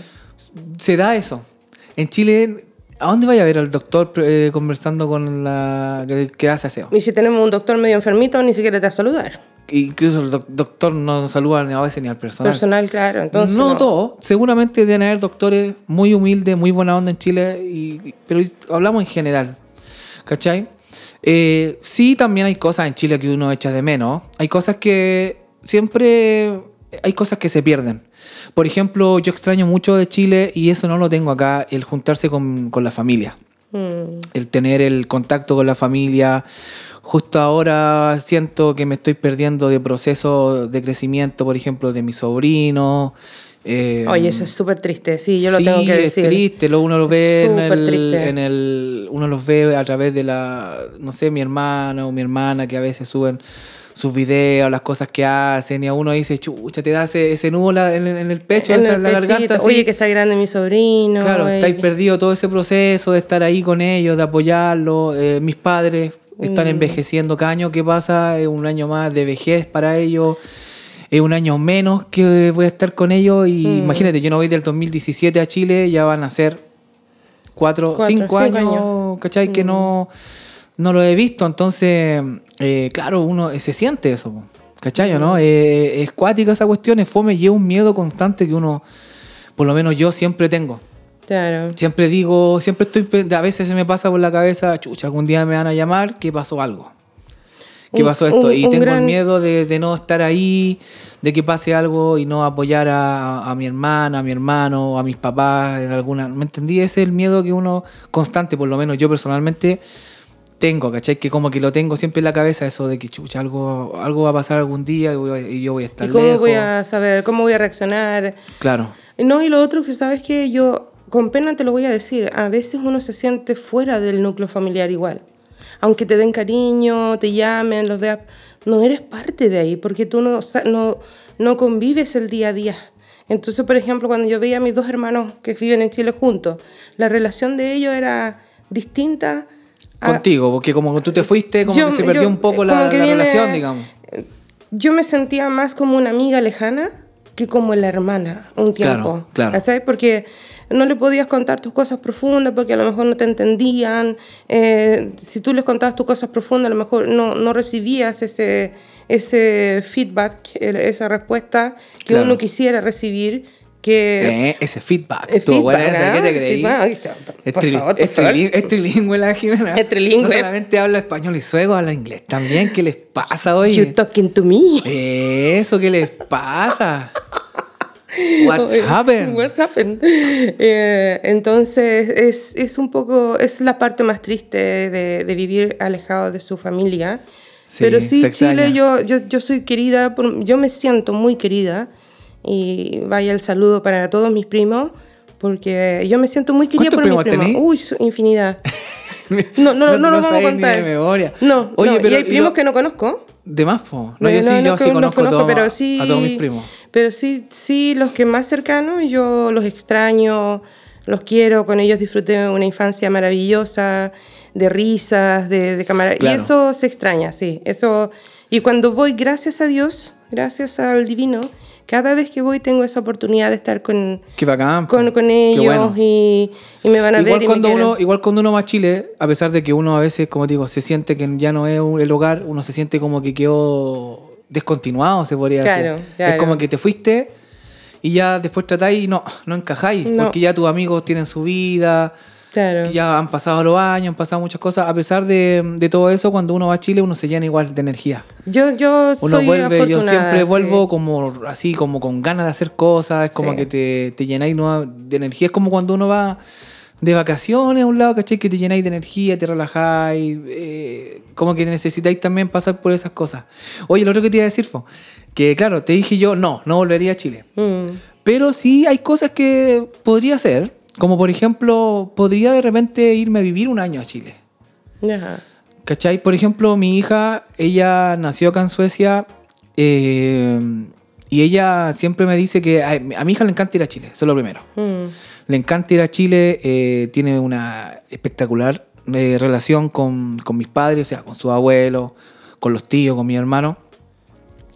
Se da eso. En Chile, ¿a dónde vaya a ver al doctor eh, conversando con la que hace aseo? Y si tenemos un doctor medio enfermito, ni siquiera te va a saludar. Incluso el doc- doctor no saluda ni a veces ni al personal. Personal, claro. Entonces, no, todo. Seguramente deben haber doctores muy humildes, muy buena onda en Chile, y, pero hablamos en general. ¿Cachai? Eh, sí, también hay cosas en Chile que uno echa de menos. Hay cosas que siempre. Hay cosas que se pierden. Por ejemplo, yo extraño mucho de Chile, y eso no lo tengo acá, el juntarse con, con la familia Mm, el tener el contacto con la familia. Justo ahora siento que me estoy perdiendo de proceso de crecimiento, por ejemplo, de mi sobrino. eh, Oye, eso es súper triste. Sí, yo lo tengo que decir. es triste, uno lo ve en el, en el- uno los ve a través de la, no sé, mi hermano o mi hermana que a veces suben sus videos, las cosas que hacen y a uno dice, chucha, te da ese, ese nudo la- en, el- en el pecho, En esa- el la pechito. garganta. así. Oye, que está grande mi sobrino. Claro, oye. estáis perdido todo ese proceso de estar ahí con ellos, de apoyarlos. Eh, mis padres están Mm. envejeciendo cada año que pasa, es un año más de vejez para ellos, es un año menos que voy a estar con ellos. Y Mm. imagínate, yo no voy del 2017 a Chile, ya van a ser cuatro, Cuatro, cinco, cinco años, años. Mm. ¿cachai? Que no, no lo he visto. Entonces, eh, claro, uno eh, se siente eso, ¿cachai? ¿no? Mm. Eh, es cuática esa cuestión, es fome y es un miedo constante que uno, por lo menos yo siempre tengo. Claro. Siempre digo, siempre estoy, a veces se me pasa por la cabeza, chucha, algún día me van a llamar, que pasó algo. ¿Qué pasó esto? un- y tengo el miedo de, de no estar ahí, de que pase algo y no apoyar a, a mi hermana, a mi hermano, a mis papás en alguna... ¿Me entendí? Ese es el miedo que uno constante, por lo menos yo personalmente tengo, ¿cachai? Que como que lo tengo siempre en la cabeza, eso de que chucha, algo, algo va a pasar algún día y, voy y yo voy a estar ¿Y cómo lejos. voy a saber? ¿Cómo voy a reaccionar? Claro, No, y lo otro que sabes que yo, con pena te lo voy a decir, a veces uno se siente fuera del núcleo familiar igual. Aunque te den cariño, te llamen, los veas, no eres parte de ahí porque tú no, no, no convives el día a día. Entonces, por ejemplo, cuando yo veía a mis dos hermanos que viven en Chile juntos, la relación de ellos era distinta. A- contigo, porque como tú te fuiste, como Ah. Yo- que se perdió yo- un poco la, la viene- relación, digamos. yo me sentía más como una amiga lejana que como la hermana un Claro, tiempo. claro. ¿cachai? Porque no le podías contar tus cosas profundas porque a lo mejor no te entendían. Eh, si tú les contabas tus cosas profundas, a lo mejor no, no recibías ese, ese feedback, esa respuesta que Claro. uno quisiera recibir. Que Eh, ese feedback. Estuvo buena feedback, esa, ¿qué te creí? Es, Por tri- favor, por es favor. trilí- es trilingüe la Jimena. Es trilingüe. No solamente habla español y sueco, habla inglés también. ¿Qué les pasa hoy? you talking to me. Eso, ¿qué les pasa? What's happened? What's happened? Eh, entonces, es, es un poco, es la parte más triste de, de vivir alejado de su familia. Sí, Pero sí. Chile, yo, yo, yo soy querida, por- yo me siento muy querida. Y vaya el saludo para todos mis primos, porque yo me siento muy querida ¿Cuántos por mis primos? Uy, infinidad. No, no, no, No- lo vamos a sabéis ni contar. de memoria. No, Oye, no, pero- y hay y primos lo- que no conozco. De más, po. No, No, yo sí, yo sí con- no conozco, conozco, todo- pero sí, a todos mis primos. Pero sí, sí, los que más cercanos, yo los extraño, los quiero, con ellos disfruté una infancia maravillosa, de risas, de, de camaradería. Claro. Y eso se extraña, sí. Eso, y cuando voy, gracias a Dios, gracias al Divino, cada vez que voy tengo esa oportunidad de estar con, bacán. con, ellos bueno. y, y me van a Igual ver y cuando, me uno, igual cuando uno va a Chile, a pesar de que uno a veces, como digo, se siente que ya no es un- el hogar, uno se siente como que quedó descontinuado, se podría Claro, decir. claro. Es como que te fuiste y ya después tratáis y no, no encajáis, No. porque ya tus amigos tienen su vida, Claro. ya han pasado los años, han pasado muchas cosas. A pesar de, de todo eso, cuando uno va a Chile, uno se llena igual de energía. Yo, yo Uno soy vuelve, yo siempre sí. vuelvo como así, como con ganas de hacer cosas, es como Sí. que te, te llenáis de energía. Es como cuando uno va de vacaciones a un lado, ¿cachai? Que te llenáis de energía, te relajáis, eh, como que necesitáis también pasar por esas cosas. Oye, lo otro que te iba a decir fue que, claro, te dije yo, no, no volvería a Chile. Mm. Pero sí hay cosas que podría hacer, como por ejemplo, podría de repente irme a vivir un año a Chile. Ya. ¿Cachai? Por ejemplo, mi hija, ella nació acá en Suecia eh, y ella siempre me dice que a, a mi hija le encanta ir a Chile, eso es lo primero. Mm. Le encanta ir a Chile, eh, tiene una espectacular eh, relación con, con mis padres, o sea, con sus abuelos, con los tíos, con mi hermano.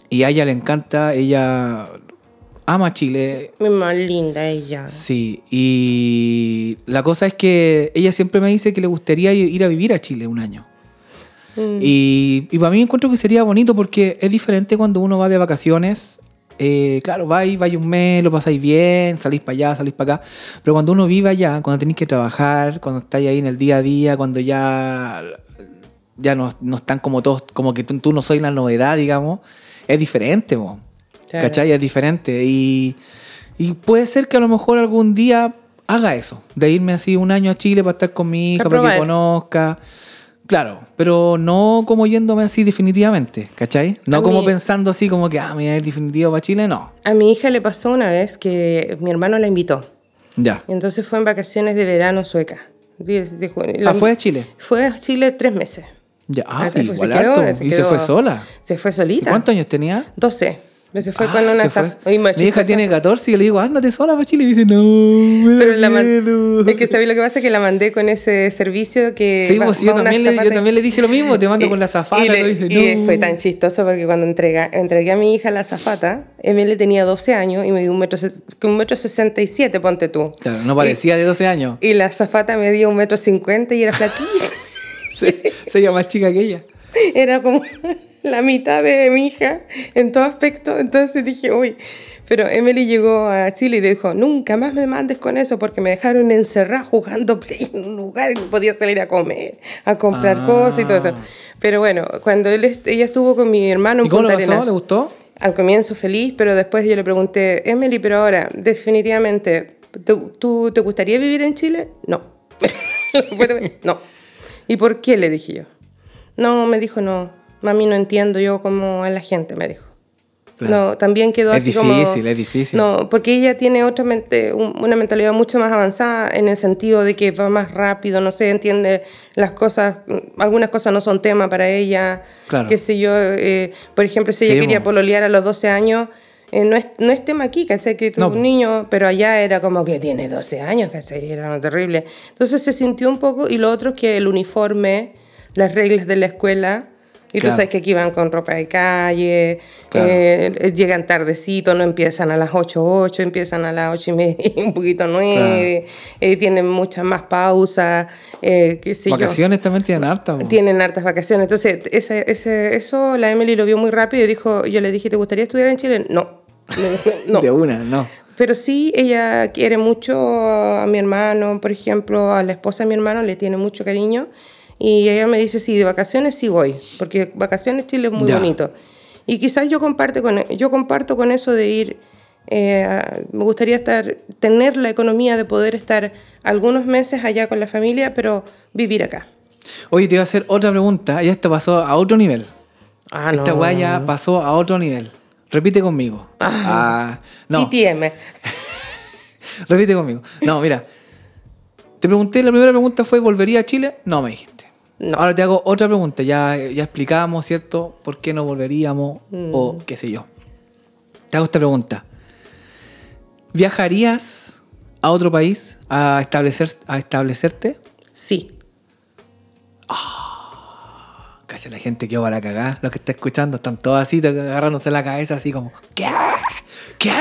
Y a ella le encanta, ella ama Chile, Es más linda ella. Sí, y la cosa es que ella siempre me dice que le gustaría ir a vivir a Chile un año. Mm. Y, y para mí encuentro que sería bonito porque es diferente cuando uno va de vacaciones. Eh, claro, vais, vais un mes, lo pasáis bien, salís para allá, salís para acá. Pero cuando uno vive allá, cuando tenéis que trabajar, cuando estáis ahí en el día a día, cuando ya, ya no, no están como todos, como que tú, tú no sois la novedad, digamos, es diferente, po. Claro. ¿cachai? Es diferente. Y, y puede ser que a lo mejor algún día haga eso, de irme así un año a Chile para estar con mi hija, para que conozca. Claro, pero no como yéndome así definitivamente, ¿cachai? No A como mí- pensando así como que, ah, me voy a ir definitivo para Chile, no. A mi hija le pasó una vez que mi hermano la invitó. Ya. Entonces fue en vacaciones de verano sueca. Ah, fue a Chile. Fue a Chile tres meses. Ya, ah, igual se quedó- se Y se fue sola. Se fue ¿Y solita. cuántos años tenía? 12. Se fue Ah, con una fue. Oye, más Mi hija tiene 14 y yo le digo, ándate sola para Chile. Y dice, no, me da Pero la man- miedo". es que sabes lo que pasa que la mandé con ese servicio que Sí, va- pues va yo una también, le, yo también le dije lo mismo, te mando Y- con la zafata. Y, le- ¿no? Y dice, y "No". fue tan chistoso porque cuando entrega, entregué a mi hija la zafata, Emily tenía 12 años y me dio un metro, un metro 67, ponte tú. Claro, no parecía de 12 años. Y la zafata me dio un metro 50 y era flaquita. Se, se llama más chica que ella. Era como la mitad de mi hija en todo aspecto. Entonces dije, uy. Pero Emily llegó a Chile y dijo, nunca más me mandes con eso porque me dejaron encerrada jugando play en un lugar y no podía salir a comer, a comprar Ah. cosas y todo eso. Pero bueno, cuando él, est- ella estuvo con mi hermano en ¿Y cómo lo pasó? ¿Le gustó? al comienzo feliz, pero después yo le pregunté, Emily, pero ahora, definitivamente, ¿tú, tú te gustaría vivir en Chile? No. no. ¿Y por qué? Le dije yo. No, me dijo, no. Mami, no entiendo yo cómo es la gente, me dijo. Claro. No, también quedó Es así como... difícil, es difícil. No, porque ella tiene otra mente, un- una mentalidad mucho más avanzada en el sentido de que va más rápido, no sé, entiende las cosas, algunas cosas no son tema para ella. Claro. Qué sé yo, eh, por ejemplo, si ella Sí, quería pololear a los 12 años, eh, no, es, no es tema aquí, ¿cachai? Que tuvo No, un niño, pero allá era como que tiene 12 años, ¿cachai? Era terrible. Entonces se sintió un poco, y lo otro es que el uniforme, las reglas de la escuela, y Claro. tú sabes que aquí van con ropa de calle, Claro. eh, llegan tardecito, no empiezan a las 8, 8, empiezan a las 8 y media, un poquito 9, eh, tienen muchas más pausas, eh, qué sé yo. Vacaciones también tienen harta. po. Tienen hartas vacaciones. Entonces, ese, ese, eso la Emily lo vio muy rápido y dijo, yo le dije, ¿te gustaría estudiar en Chile? No. No. De una, no. Pero sí, ella quiere mucho a mi hermano, por ejemplo, a la esposa de mi hermano le tiene mucho cariño. Y ella me dice, sí, de vacaciones sí voy, porque vacaciones Chile es muy Ya. bonito. Y quizás yo, comparte con, yo comparto con eso de ir, eh, me gustaría estar, tener la economía de poder estar algunos meses allá con la familia, pero vivir acá. Oye, te iba a hacer otra pregunta. Ya esto pasó a otro nivel. Ah, Esta weá ya pasó a otro nivel. Repite conmigo. Ah, no, TTM. repite conmigo. No, mira. Te pregunté, la primera pregunta fue, ¿volvería a Chile? No, me dijiste. No. Ahora te hago otra pregunta. Ya, ya explicamos, ¿cierto? ¿Por qué no volveríamos? O qué sé yo. Te hago esta pregunta. ¿Viajarías a otro país a, establecer, a establecerte? Sí. Cacha, la gente que va a la cagada, los que está escuchando, están todos así, agarrándose la cabeza así como, ¿qué? ¿Qué?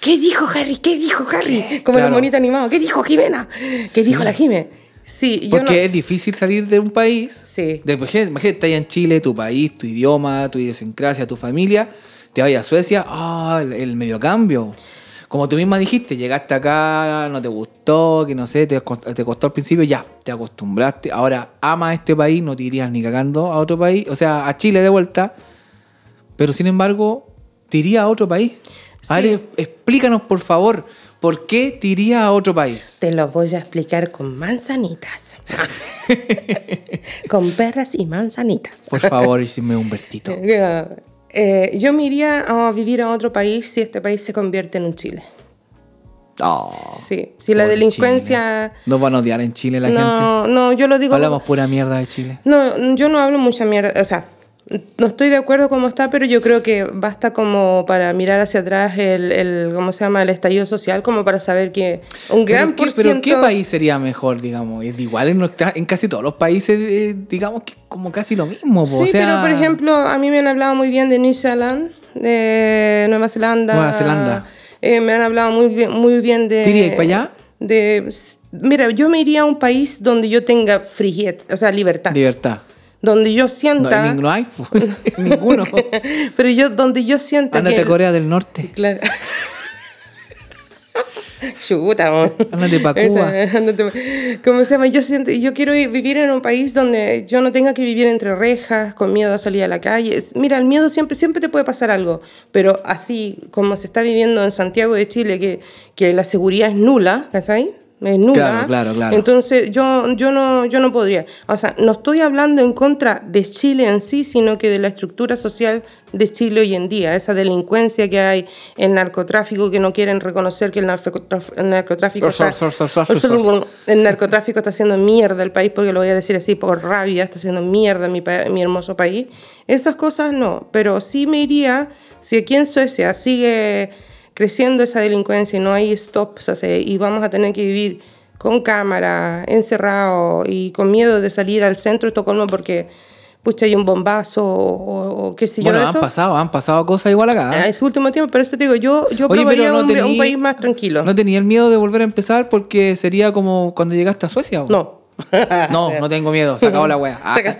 ¿Qué dijo Harry? ¿Qué dijo Harry? Como Claro. el monito animado. ¿Qué dijo Jimena? ¿Qué Sí. dijo la Jime? Sí, yo Porque no... es difícil salir de un país. Sí. De, imagínate, imagínate, estás en Chile, tu país, tu idioma, tu idiosincrasia, tu familia. Te vayas a Suecia, ah, el, el mediocambio. Como tú misma dijiste, llegaste acá, no te gustó, que no sé, te, cost- te costó al principio, ya, te acostumbraste. Ahora amas este país, no te irías ni cagando a otro país, o sea, a Chile de vuelta. Pero sin embargo, te iría a otro país. A ver, explícanos por favor, ¿por qué te irías a otro país? Te lo voy a explicar con manzanitas. con perras y manzanitas. Por favor, hicime un vertito. Eh, yo me iría a vivir a otro país si este país se convierte en un Chile. Oh, sí, si la delincuencia... ¿Nos van a odiar en Chile la no, gente? No, no, yo lo digo... Hablamos pura mierda de Chile. No, yo no hablo mucha mierda, o sea, no estoy de acuerdo cómo está, pero yo creo que basta como para mirar hacia atrás el, el ¿cómo se llama? El estallido social, como para saber que un gran ¿Pero qué, ¿Pero qué país sería mejor, digamos? Es igual en, en casi todos los países, eh, digamos que como casi lo mismo. Sí, pero por ejemplo, a mí me han hablado muy bien de New Zealand, de Nueva Zelanda. Nueva Zelanda. Eh, me han hablado muy bien, muy bien de... ¿Tiría para allá? De, mira, yo me iría a un país donde yo tenga frihet, o sea, libertad. Libertad donde yo sienta... No, hay, ninguno. Pero yo, donde yo sienta Ándate a Corea del Norte. Claro. Chuta, Ándate Cuba. ¿Cómo se llama? Yo, siento, yo quiero vivir en un país donde yo no tenga que vivir entre rejas, con miedo a salir a la calle. Mira, el miedo siempre, siempre te puede pasar algo, pero así como se está viviendo en Santiago de Chile, que, que la seguridad es nula, ¿sabes? Es nula. Claro, claro, claro. Entonces yo, yo, no, yo no podría. O sea, no estoy hablando en contra de Chile en sí, sino que de la estructura social de Chile hoy en día, esa delincuencia que hay, el narcotráfico que no quieren reconocer que el, narcotráfico está, el narcotráfico está haciendo mierda el país, porque lo voy a decir así por rabia, está haciendo mierda mi, mi hermoso país. Esas cosas no, pero sí me iría, si aquí en Suecia sigue creciendo esa delincuencia y no hay stops y vamos a tener que vivir con cámara, encerrado y con miedo de salir al centro de Estocolmo porque pucha, hay un bombazo o, qué sé yo. Bueno, han pasado, han pasado cosas igual acá. ¿eh? Ah, es último tiempo, pero eso te digo, yo, yo probaría un, país más tranquilo. ¿No tenía el miedo de volver a empezar porque sería como cuando llegaste a Suecia? No, no, no tengo miedo, se acabó la wea. Ah.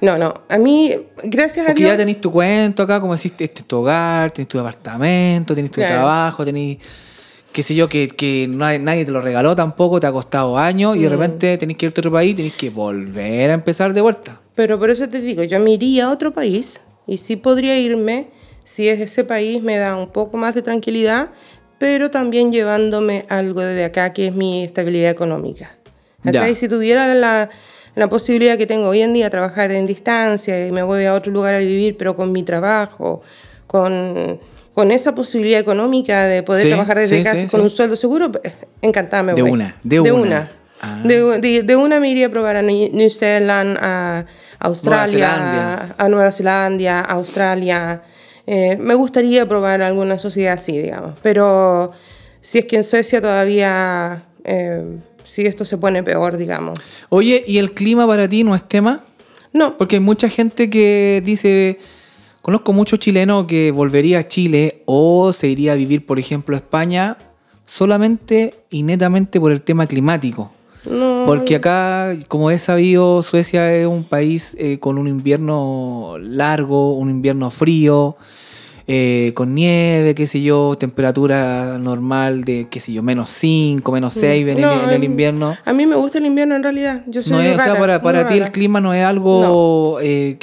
No, no, a mí, gracias Porque a Dios. ya tenéis tu cuento acá, como decís, este es tu hogar, tenés tu departamento, tenés tu trabajo, tenés, qué sé yo, que, que nadie te lo regaló tampoco, te ha costado años y de mm. repente tenés que irte a otro país, tenés que volver a empezar de vuelta. Pero por eso te digo, yo me iría a otro país y sí podría irme si es ese país me da un poco más de tranquilidad, pero también llevándome algo de acá que es mi estabilidad económica. Si tuviera la, la, posibilidad que tengo hoy en día, trabajar en distancia y me voy a otro lugar a vivir, pero con mi trabajo, con, con esa posibilidad económica de poder trabajar desde casa con un sueldo seguro, pues, encantada me de voy. Una, de, una. Ah. De, de, una me iría a probar a New Zealand, a Australia, a Nueva Zelanda, a Australia. Eh, me gustaría probar alguna sociedad así, digamos. Pero si es que en Suecia todavía... Eh, si esto se pone peor, digamos. Oye, ¿y el clima para ti no es tema? No. Porque hay mucha gente que dice, conozco muchos chilenos que volvería a Chile o se iría a vivir, por ejemplo, a España solamente y netamente por el tema climático. No. Porque acá, como he sabido, Suecia es un país eh, con un invierno largo, un invierno frío. Eh, con nieve, qué sé yo, temperatura normal de, qué sé yo, menos 5, menos 6 en, el, invierno. A mí me gusta el invierno en realidad. Yo soy no o sea, para, para ti el clima no es algo... Eh,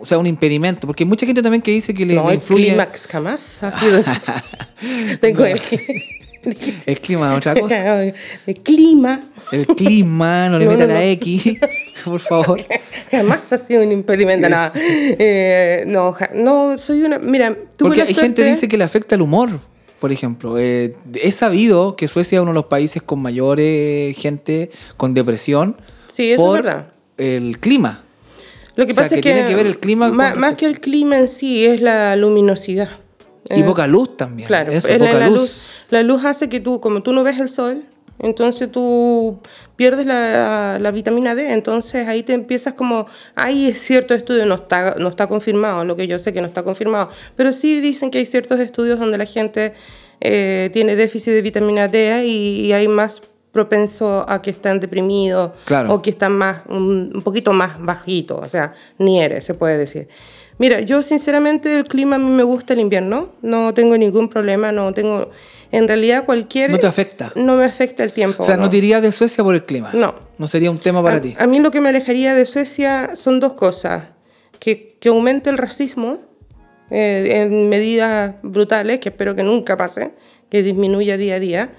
o sea, un impedimento, porque hay mucha gente también que dice que le, no, influye... el clímax jamás ha sido... Tengo. El clima, otra cosa. El clima. El clima, no le metan la X. por favor. Jamás ha sido un impedimento, nada. Eh, no, no, soy una. Mira, Porque hay gente que dice que le afecta el humor, por ejemplo. Eh, he sabido que Suecia es uno de los países con mayores gente con depresión. Sí, eso es verdad. El clima. Lo que pasa es que. tiene que ver el clima. Más, que el clima en sí, es la luminosidad. Y poca luz también. Claro, es la, luz. La luz hace que tú, como tú no ves el sol, entonces tú pierdes la, la, vitamina D, entonces ahí te empiezas como, hay ciertos estudios, no está, no está confirmado, lo que yo sé que no está confirmado, pero sí dicen que hay ciertos estudios donde la gente eh, tiene déficit de vitamina D y, hay más propenso a que están deprimidos o que están más, un, un poquito más bajitos, o sea, niere, se puede decir. Mira, yo sinceramente el clima a mí me gusta el invierno, no tengo ningún problema, no tengo en realidad cualquier... ¿No te afecta? No me afecta el tiempo. O sea, no, te irías de Suecia por el clima. No. No sería un tema para ti. A mí lo que me alejaría de Suecia son dos cosas. Que, que aumente el racismo eh, en medidas brutales, que espero que nunca pase, que disminuya día a día,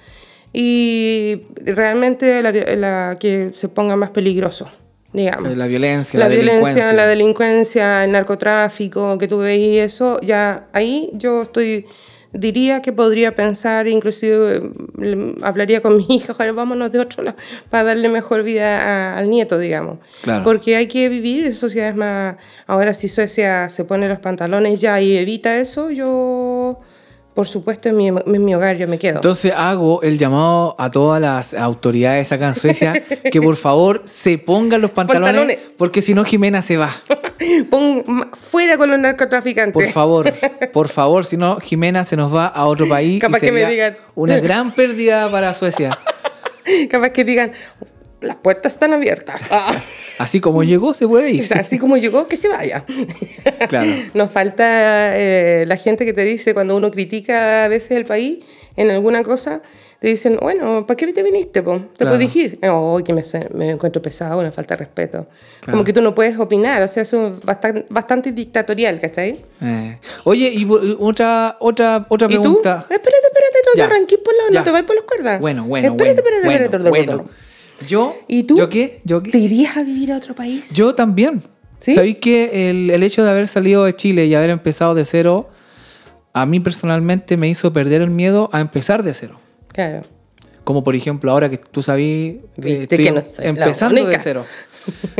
y realmente la, la- que se ponga más peligroso, digamos. La violencia, la, la, violencia, delincuencia. la delincuencia, el narcotráfico, que tú veis eso, ya ahí yo estoy, diría que podría pensar, inclusive eh, le- hablaría con mi hija, ojalá vámonos de otro lado, para darle mejor vida a- al nieto, digamos. Claro. Porque hay que vivir en sociedades más... Ahora si Suecia se pone los pantalones ya y evita eso, yo, por supuesto, en mi, en mi hogar yo me quedo. Entonces hago el llamado a todas las autoridades acá en Suecia que por favor se pongan los pantalones, Pantalones. porque si no Jimena se va. Pon fuera con los narcotraficantes. Por favor, por favor, si no Jimena se nos va a otro país Capaz y que me digan. una gran pérdida para Suecia. Capaz que digan, las puertas están abiertas. Ah. Así como llegó se puede ir. Así como llegó, que se vaya. Claro. Nos falta eh, la gente que te dice cuando uno critica a veces el país en alguna cosa, te dicen, bueno, ¿para qué te viniste? Po? Te Claro. puedes ir. Oh, que me, me encuentro pesado, me falta respeto. Claro. Como que tú no puedes opinar, o sea, es bastante, bastante dictatorial, ¿cachai? Eh, Oye, y otra, otra, otra ¿Y tú? pregunta. Espérate, espérate, no Ya. te arranquís por la, no te vayas por las cuerdas. Bueno, bueno, espérate, bueno, espérate, espérate, bueno, espérate, bueno. Yo, ¿Y tú? ¿Yo qué? ¿Yo qué? ¿Te irías a vivir a otro país? Yo también. ¿Sí? ¿Sabéis que el, el hecho de haber salido de Chile y haber empezado de cero, a mí personalmente me hizo perder el miedo a empezar de cero? Claro. Como por ejemplo ahora que tú Viste que no soy empezando de cero.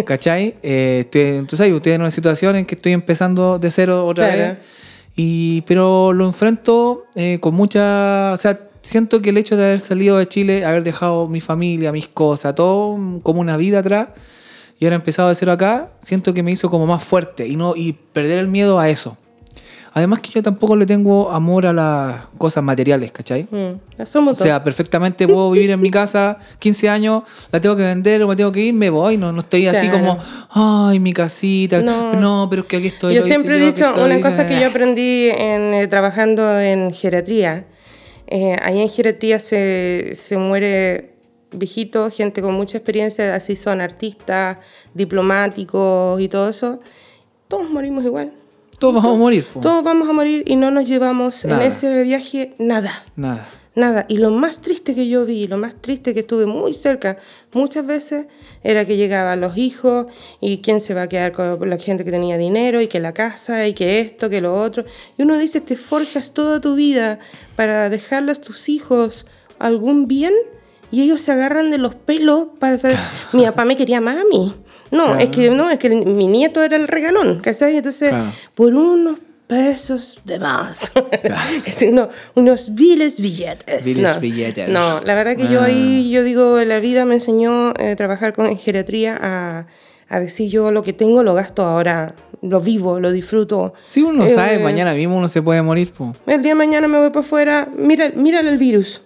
¿Cachai? Eh, estoy- tú sabes, estoy en una situación en que estoy empezando de cero otra Claro. vez. Y, pero lo enfrento eh, con mucha... O sea, siento que el hecho de haber salido de Chile, haber dejado mi familia, mis cosas, todo como una vida atrás, y ahora empezado de cero acá, siento que me hizo como más fuerte y, no, y perder el miedo a eso. Además que yo tampoco le tengo amor a las cosas materiales, ¿cachai? Mm, O sea, perfectamente puedo vivir en mi casa 15 años, la tengo que vender o me tengo que ir, me voy. No, no estoy así como, ay, mi casita. No. No, pero es que aquí estoy. Yo siempre he dicho una cosa que eh. yo aprendí en, eh, trabajando en geriatría. Eh, ahí en geriatría se, se muere viejito, gente con mucha experiencia, así son artistas, diplomáticos y todo eso. Todos morimos igual. Todos vamos a morir. po. Todos vamos a morir y no nos llevamos Nada. en ese viaje nada. Nada. Nada. Y lo más triste que yo vi, lo más triste que estuve muy cerca muchas veces, era que llegaban los hijos y quién se va a quedar con la gente que tenía dinero y que la casa y que esto, que lo otro. Y uno dice, te forjas toda tu vida para dejarles a tus hijos algún bien y ellos se agarran de los pelos para saber, mi papá me quería más a mí. No, Claro. es que no, es que mi nieto era el regalón, ¿cachai? Entonces, Claro. por unos pesos de más. Que sí, no, unos viles billetes. Viles no. billetes. No, la verdad que yo Ah. ahí, yo digo, la vida me enseñó eh, trabajar con en geriatría a, a decir yo lo que tengo lo gasto ahora, lo vivo, lo disfruto. Si uno Eh, sabe, mañana mismo uno se puede morir. po. El día de mañana me voy para afuera, mira, mira el virus.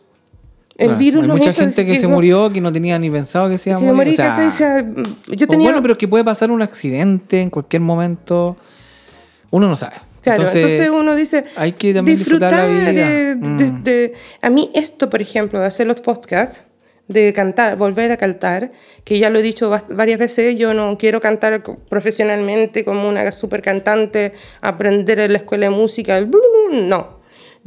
El Claro. virus Hay mucha gente que se decir, murió que no tenía ni pensado que se iba a que morir. o sea, sea, yo tenía... bueno, pero que puede pasar un accidente en cualquier momento. Uno no sabe. Claro, entonces, uno dice, hay que también disfrutar la vida. de- Mm. de- a mí esto, por ejemplo, de hacer los podcasts, de cantar, volver a cantar, que ya lo he dicho varias veces, yo no quiero cantar profesionalmente como una super cantante, aprender en la escuela de música, no.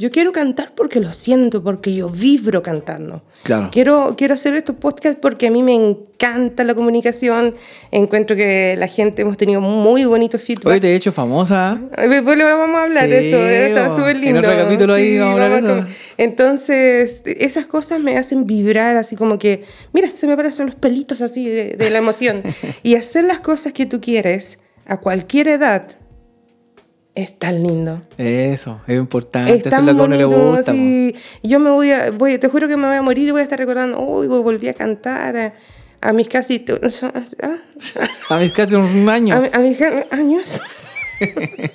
Yo quiero cantar porque lo siento, porque yo vibro cantando. Claro. Quiero, quiero hacer estos podcasts porque a mí me encanta la comunicación. Encuentro que la gente hemos tenido muy bonitos feedback. Hoy te he hecho famosa. Después le vamos a hablar de Sí, eso, eh, está súper En lindo. otro capítulo ahí vamos a hablar de a eso. Entonces, esas cosas me hacen vibrar así como que, mira, se me parecen los pelitos así de, de la emoción. y hacer las cosas que tú quieres a cualquier edad es tan lindo. Eso, es importante. Es Eso es tan lo que a uno le gusta. así. Yo me voy a, voy, te juro que me voy a morir y voy a estar recordando, uy, volví a cantar a, a mis casi, ah, A mis casi años. a, mi- a mis años. Ah,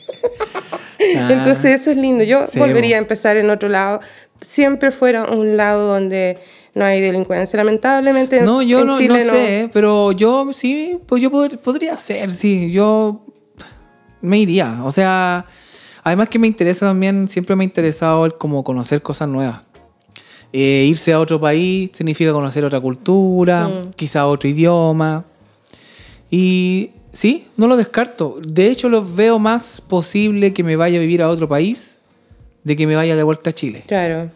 Entonces eso es lindo. Yo Sí, volvería a empezar en otro lado. Siempre fuera un lado donde no hay delincuencia. Lamentablemente no, yo en no, Chile no sé, pero yo sí, pues yo pod- podría ser, sí. Yo me iría. O sea, además que me interesa también, siempre me ha interesado el como conocer cosas nuevas. Eh, irse a otro país significa conocer otra cultura, Mm. quizá otro idioma. Y sí, no lo descarto. De hecho, lo veo más posible que me vaya a vivir a otro país de que me vaya de vuelta a Chile. Claro.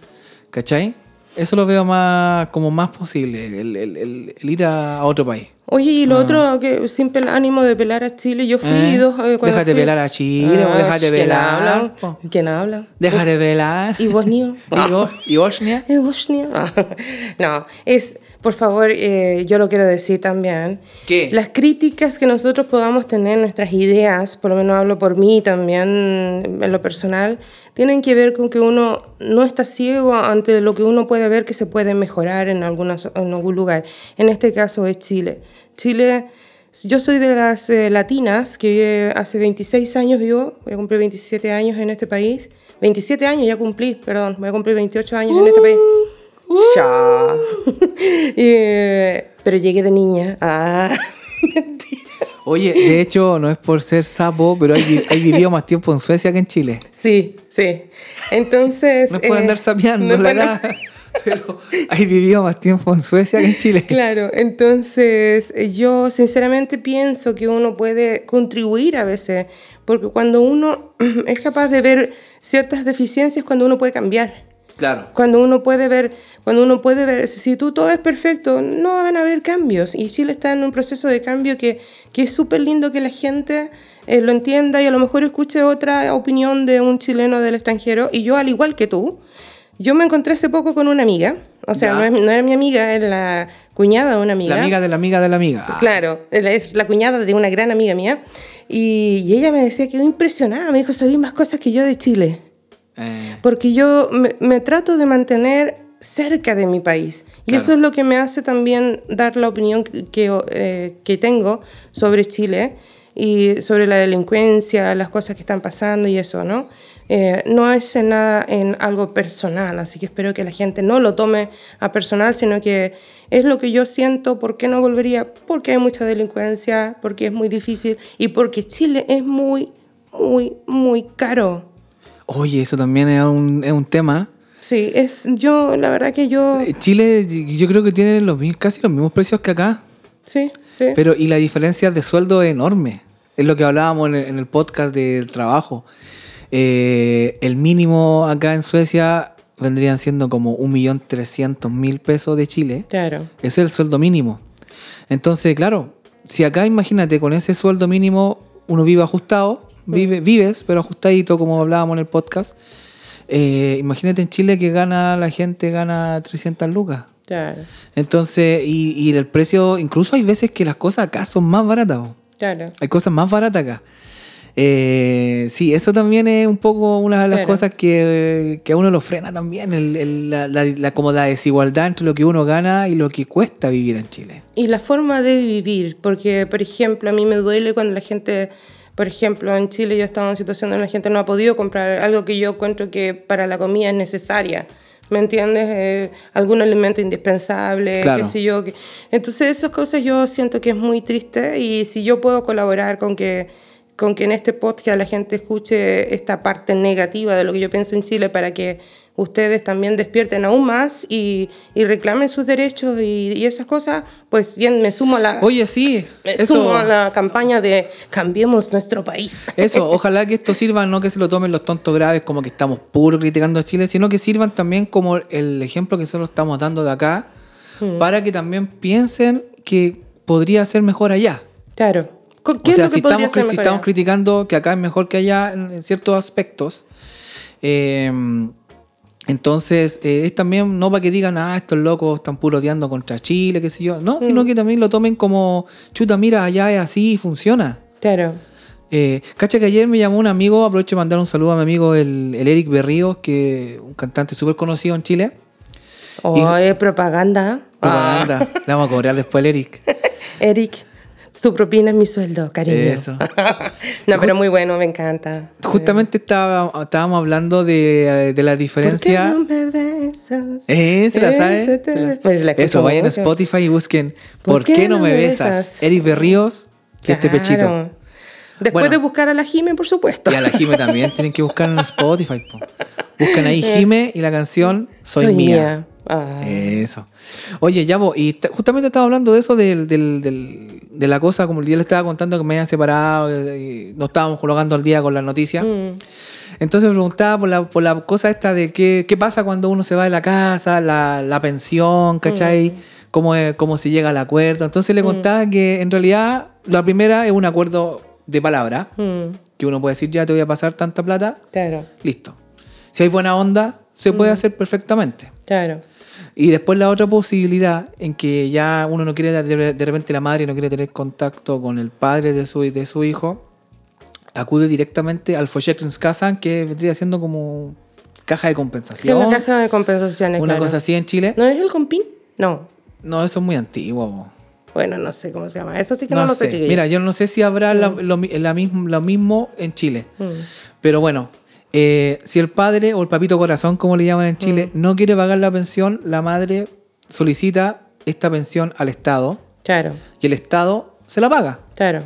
¿Cachai? Eso lo veo más como más posible, el, el- el- el ir a, otro país. Oye, y lo otro, que sin ánimo de pelar a Chile, yo fui Ah. ¿Eh? dos... eh, cuando Déjate fui- pelar a Chile, Ah, déjate ¿quién pelar, habla? po. ¿Quién habla? Déjate velar. ¿Y Bosnia? ¿Y, Bo- y Bosnia? ¿Es Bosnia? No, es, por favor, eh, yo lo quiero decir también. ¿Qué? Las críticas que nosotros podamos tener, nuestras ideas, por lo menos hablo por mí también, en lo personal, tienen que ver con que uno no está ciego ante lo que uno puede ver que se puede mejorar en, algunas, en algún lugar. En este caso es Chile. Chile, yo soy de las eh, latinas que hace 26 años vivo, voy a cumplir 27 años en este país. 27 años ya cumplí, perdón, voy a cumplir 28 años en este país. Ya. Eh, pero llegué de niña. Ah, mentira. Oye, de hecho, no es por ser sapo, pero hay, vi- hay vivido más tiempo en Suecia que en Chile. Sí, sí. Entonces. No es por eh, andar sapeando no la andar- edad, pero hay vivido más tiempo en Suecia que en Chile. Claro, entonces eh, yo sinceramente pienso que uno puede contribuir a veces, porque cuando uno es capaz de ver ciertas deficiencias, cuando uno puede cambiar. Claro. Cuando uno puede ver, cuando uno puede ver, si tú todo es perfecto, no van a haber cambios. Y Chile está en un proceso de cambio que, que es súper lindo que la gente eh, lo entienda y a lo mejor escuche otra opinión de un chileno del extranjero. Y yo, al igual que tú, yo me encontré hace poco con una amiga. O sea, no, es- no era mi amiga, es la cuñada de una amiga. La amiga de la amiga de la amiga. Ah, Claro, es la cuñada de una gran amiga mía. Y, y ella me decía que impresionada. Me dijo, sabía más cosas que yo de Chile. Eh, Porque yo me, me trato de mantener cerca de mi país. Y Claro. eso es lo que me hace también dar la opinión que, que, eh, que tengo sobre Chile y sobre la delincuencia, las cosas que están pasando y eso, ¿no? Eh, no es en nada en algo personal, así que espero que la gente no lo tome a personal, sino que es lo que yo siento, ¿por qué no volvería? Porque hay mucha delincuencia, porque es muy difícil y porque Chile es muy, muy, muy caro. Oye, eso también es un, es un tema. Sí, es yo, la verdad que yo, Eh, Chile, yo creo que tiene los, casi los mismos precios que acá. sí, sí. Pero, y la diferencia de sueldo es enorme. Es lo que hablábamos en el, en el podcast del trabajo. Eh, el mínimo acá en Suecia vendrían siendo como 1.300.000 pesos de Chile. Claro, Ese es el sueldo mínimo. Entonces, claro, si acá imagínate con ese sueldo mínimo uno vive ajustado, vive, vives, pero ajustadito, como hablábamos en el podcast. eh, imagínate en Chile que gana la gente gana 300 lucas. claro, Entonces, y, y el precio, incluso hay veces que las cosas acá son más baratas. claro. Hay cosas más baratas acá. Eh, sí, eso también es un poco una de las Claro. cosas que, que a uno lo frena también, el- el- la, la- la- como la desigualdad entre lo que uno gana y lo que cuesta vivir en Chile. Y la forma de vivir, porque, por ejemplo, a mí me duele cuando la gente, por ejemplo, en Chile yo he estado en situación donde la gente no ha podido comprar algo que yo encuentro que para la comida es necesaria. ¿Me entiendes? Eh, algún alimento indispensable, Claro. qué sé yo. que- Entonces, esas cosas yo siento que es muy triste y si yo puedo colaborar con que, con que en este podcast la gente escuche esta parte negativa de lo que yo pienso en Chile para que ustedes también despierten aún más y, y reclamen sus derechos y, y esas cosas, pues bien, me sumo a la, Oye, sí, me eso, sumo a la campaña de cambiemos nuestro país. eso, ojalá que esto sirva, no que se lo tomen los tontos graves como que estamos puro criticando a Chile, sino que sirvan también como el ejemplo que nosotros estamos dando de acá, Mm. para que también piensen que podría ser mejor allá. Claro. ¿Qué O es sea, lo que si estamos, si estamos criticando que acá es mejor que allá en, en ciertos aspectos, eh, entonces eh, es también no para que digan, ah, estos locos están puroteando contra Chile, qué sé yo, no, Mm. sino que también lo tomen como, chuta, mira, allá es así y funciona. Claro. Eh, cacha que ayer me llamó un amigo, aprovecho de mandar un saludo a mi amigo el, el Eric Berríos, que un cantante súper conocido en Chile. Oh, es propaganda. Ah. Propaganda. Le vamos a cobrar después al Eric. Eric, su propina es mi sueldo, cariño. Eso. no, pero muy bueno, me encanta. Justamente estaba, estábamos hablando de, de la ¿Por qué diferencia. no me besas? Eh, ¿se la sabe? Se la- Pues la Eso, vayan a. Spotify y busquen ¿Por, qué, no me besas? Eric Berríos y este Claro. pechito. Después Bueno. de buscar a la Jime, por supuesto. Y a la Jime también tienen que buscar en Spotify. po. Buscan ahí Jime y la canción Soy, mía. Ah. Eso. Oye, ya vos, y justamente estaba hablando de eso, del, del- del- de la cosa, como yo le estaba contando que me habían separado, eh, y nos estábamos colocando al día con las noticias. Mm. Entonces me preguntaba por la, por la cosa esta de qué, qué pasa cuando uno se va de la casa, la, la pensión, ¿cachai? Cómo, es- cómo se llega al acuerdo. Entonces le contaba que en realidad la primera es un acuerdo de palabra, Mm, que uno puede decir ya te voy a pasar tanta plata, Claro, listo. Si hay buena onda, se puede hacer perfectamente. Claro. Y después la otra posibilidad en que ya uno no quiere, de, repente la madre no quiere tener contacto con el padre de su, de su hijo, acude directamente al Försäkringskassan, que vendría siendo como caja de compensación. una caja de compensaciones, una claro. cosa así en Chile. ¿No es el compín? No. No, eso es muy antiguo. Bueno, no sé cómo se llama. Eso sí que no, No, lo sé, sé. Mira, yo no sé si habrá la- lo, la mismo, lo mismo en Chile. Mm. Pero bueno, eh, si el padre o el papito corazón, como le llaman en Chile, Mm. no quiere pagar la pensión, la madre solicita esta pensión al Estado Claro, y el Estado se la paga. claro.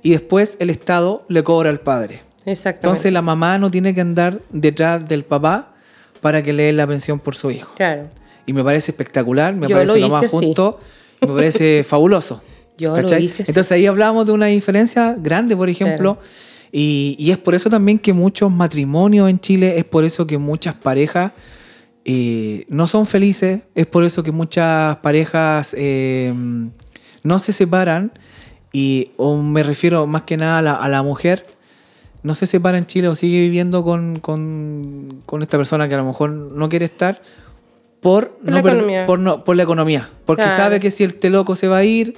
Y después el Estado le cobra al padre. Exactamente. Entonces la mamá no tiene que andar detrás del papá para que le den la pensión por su hijo. claro. Y me parece espectacular, me Yo parece lo lo, más así. justo, me parece fabuloso. Yo lo hice así. Entonces ahí hablamos de una diferencia grande, por ejemplo, y, y es por eso también que muchos matrimonios en Chile, es por eso que muchas parejas eh, no son felices, es por eso que muchas parejas eh, no se separan, y o me refiero más que nada a la, a la mujer, no se separa en Chile o sigue viviendo con, con- con esta persona que a lo mejor no quiere estar por, Por no la economía. por, no- por la economía. Porque Claro. sabe que si este loco se va a ir,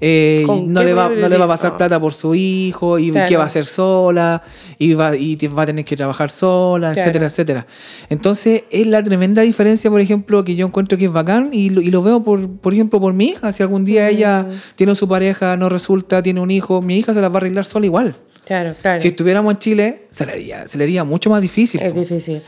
eh, ¿Con no, qué le va, no le va a pasar plata por su hijo y Claro. que va a ser sola y va, y va a tener que trabajar sola, Claro. etcétera, etcétera. Entonces es la tremenda diferencia, por ejemplo, que yo encuentro que es bacán y lo, y lo veo, por, por ejemplo, por mi hija. Si algún día ella Mm. tiene su pareja, no resulta, tiene un hijo, mi hija se la va a arreglar sola igual. Claro, claro. Si estuviéramos en Chile, se le haría, se le haría mucho más difícil. Es po. difícil.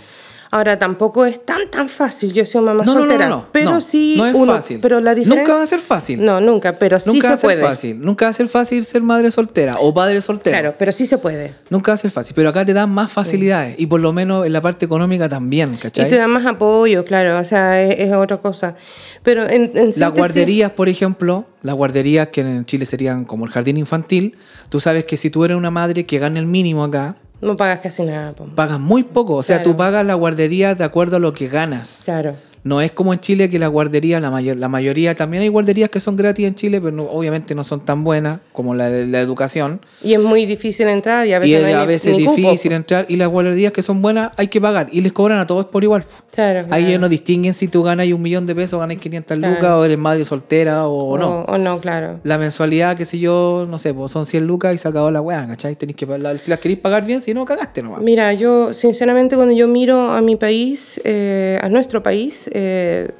Ahora, tampoco es tan tan fácil. Yo soy mamá No, soltera. no, no, pero sí. no es uno, fácil. Pero la diferencia. Nunca va a ser fácil. No, nunca. Pero sí Nunca va se a ser puede. fácil. Nunca va a ser fácil ser madre soltera o padre soltero. Claro, pero sí se puede. Nunca va a ser fácil. Pero acá te dan más facilidades. Y por lo menos en la parte económica también, ¿cachai? Y te dan más apoyo, claro. O sea, es, es otra cosa. Pero en, en Las guarderías, por ejemplo, las guarderías que en Chile serían como el jardín infantil, tú sabes que si tú eres una madre que gana el mínimo acá, No pagas casi nada. po. pagas muy poco. O sea, Claro. tú pagas la guardería de acuerdo a lo que ganas. Claro. No es como en Chile que las guarderías, la, mayor, la mayoría, también hay guarderías que son gratis en Chile, pero no- obviamente no son tan buenas como la de la educación. Y es muy difícil entrar y a veces Y no hay a veces ni es cupo. difícil entrar. Y las guarderías que son buenas hay que pagar. Y les cobran a todos por igual. Claro, Ahí claro. ellos no distinguen si tú ganas un millón de pesos, ganas 500 Claro. lucas, o eres madre soltera o, no. O, o no, claro. La mensualidad, qué sé yo, no sé, pues son 100 lucas y se acabó la weá, ¿cachai? Tenéis que, pagar- si las queréis pagar bien, si no, cagaste nomás. Mira, yo sinceramente cuando yo miro a mi país, eh, a nuestro país, eh,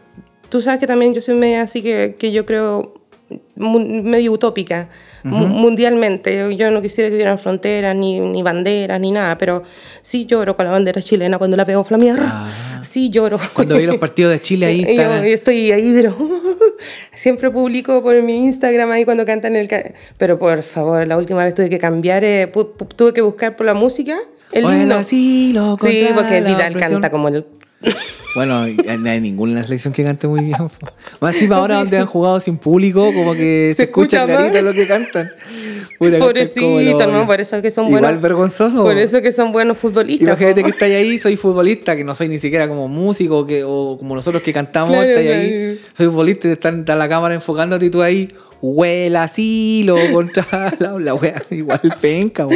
tú sabes que también yo soy media así que, que yo creo medio utópica mu- mundialmente. Yo, yo no quisiera que hubieran fronteras, ni, ni banderas, ni nada, pero sí lloro con la bandera chilena cuando la veo flamear. Ah. Sí lloro. Cuando vi los partidos de Chile ahí, yo, están- yo estoy ahí, pero siempre publico por mi Instagram ahí cuando cantan el... Pero por favor, la última vez tuve que cambiar, eh, tuve que buscar por la música el himno. Sí, porque Vidal canta como el... Bueno, no hay ninguna selección que cante muy bien. Más encima ahora donde han jugado sin público, como que se, Se escucha, escucha clarito lo que cantan. Puta, cantan como Pobrecito, lo- ¿no? Por eso que son Igual buenos... vergonzoso. Por eso que son buenos futbolistas. Imagínate po. que estáis ahí, soy futbolista, que no soy ni siquiera como músico que, o como nosotros que cantamos, Claro, estáis claro. ahí, soy futbolista y está, está la cámara enfocándote y tú ahí, huela asilo contra la, la wea, igual penca. po.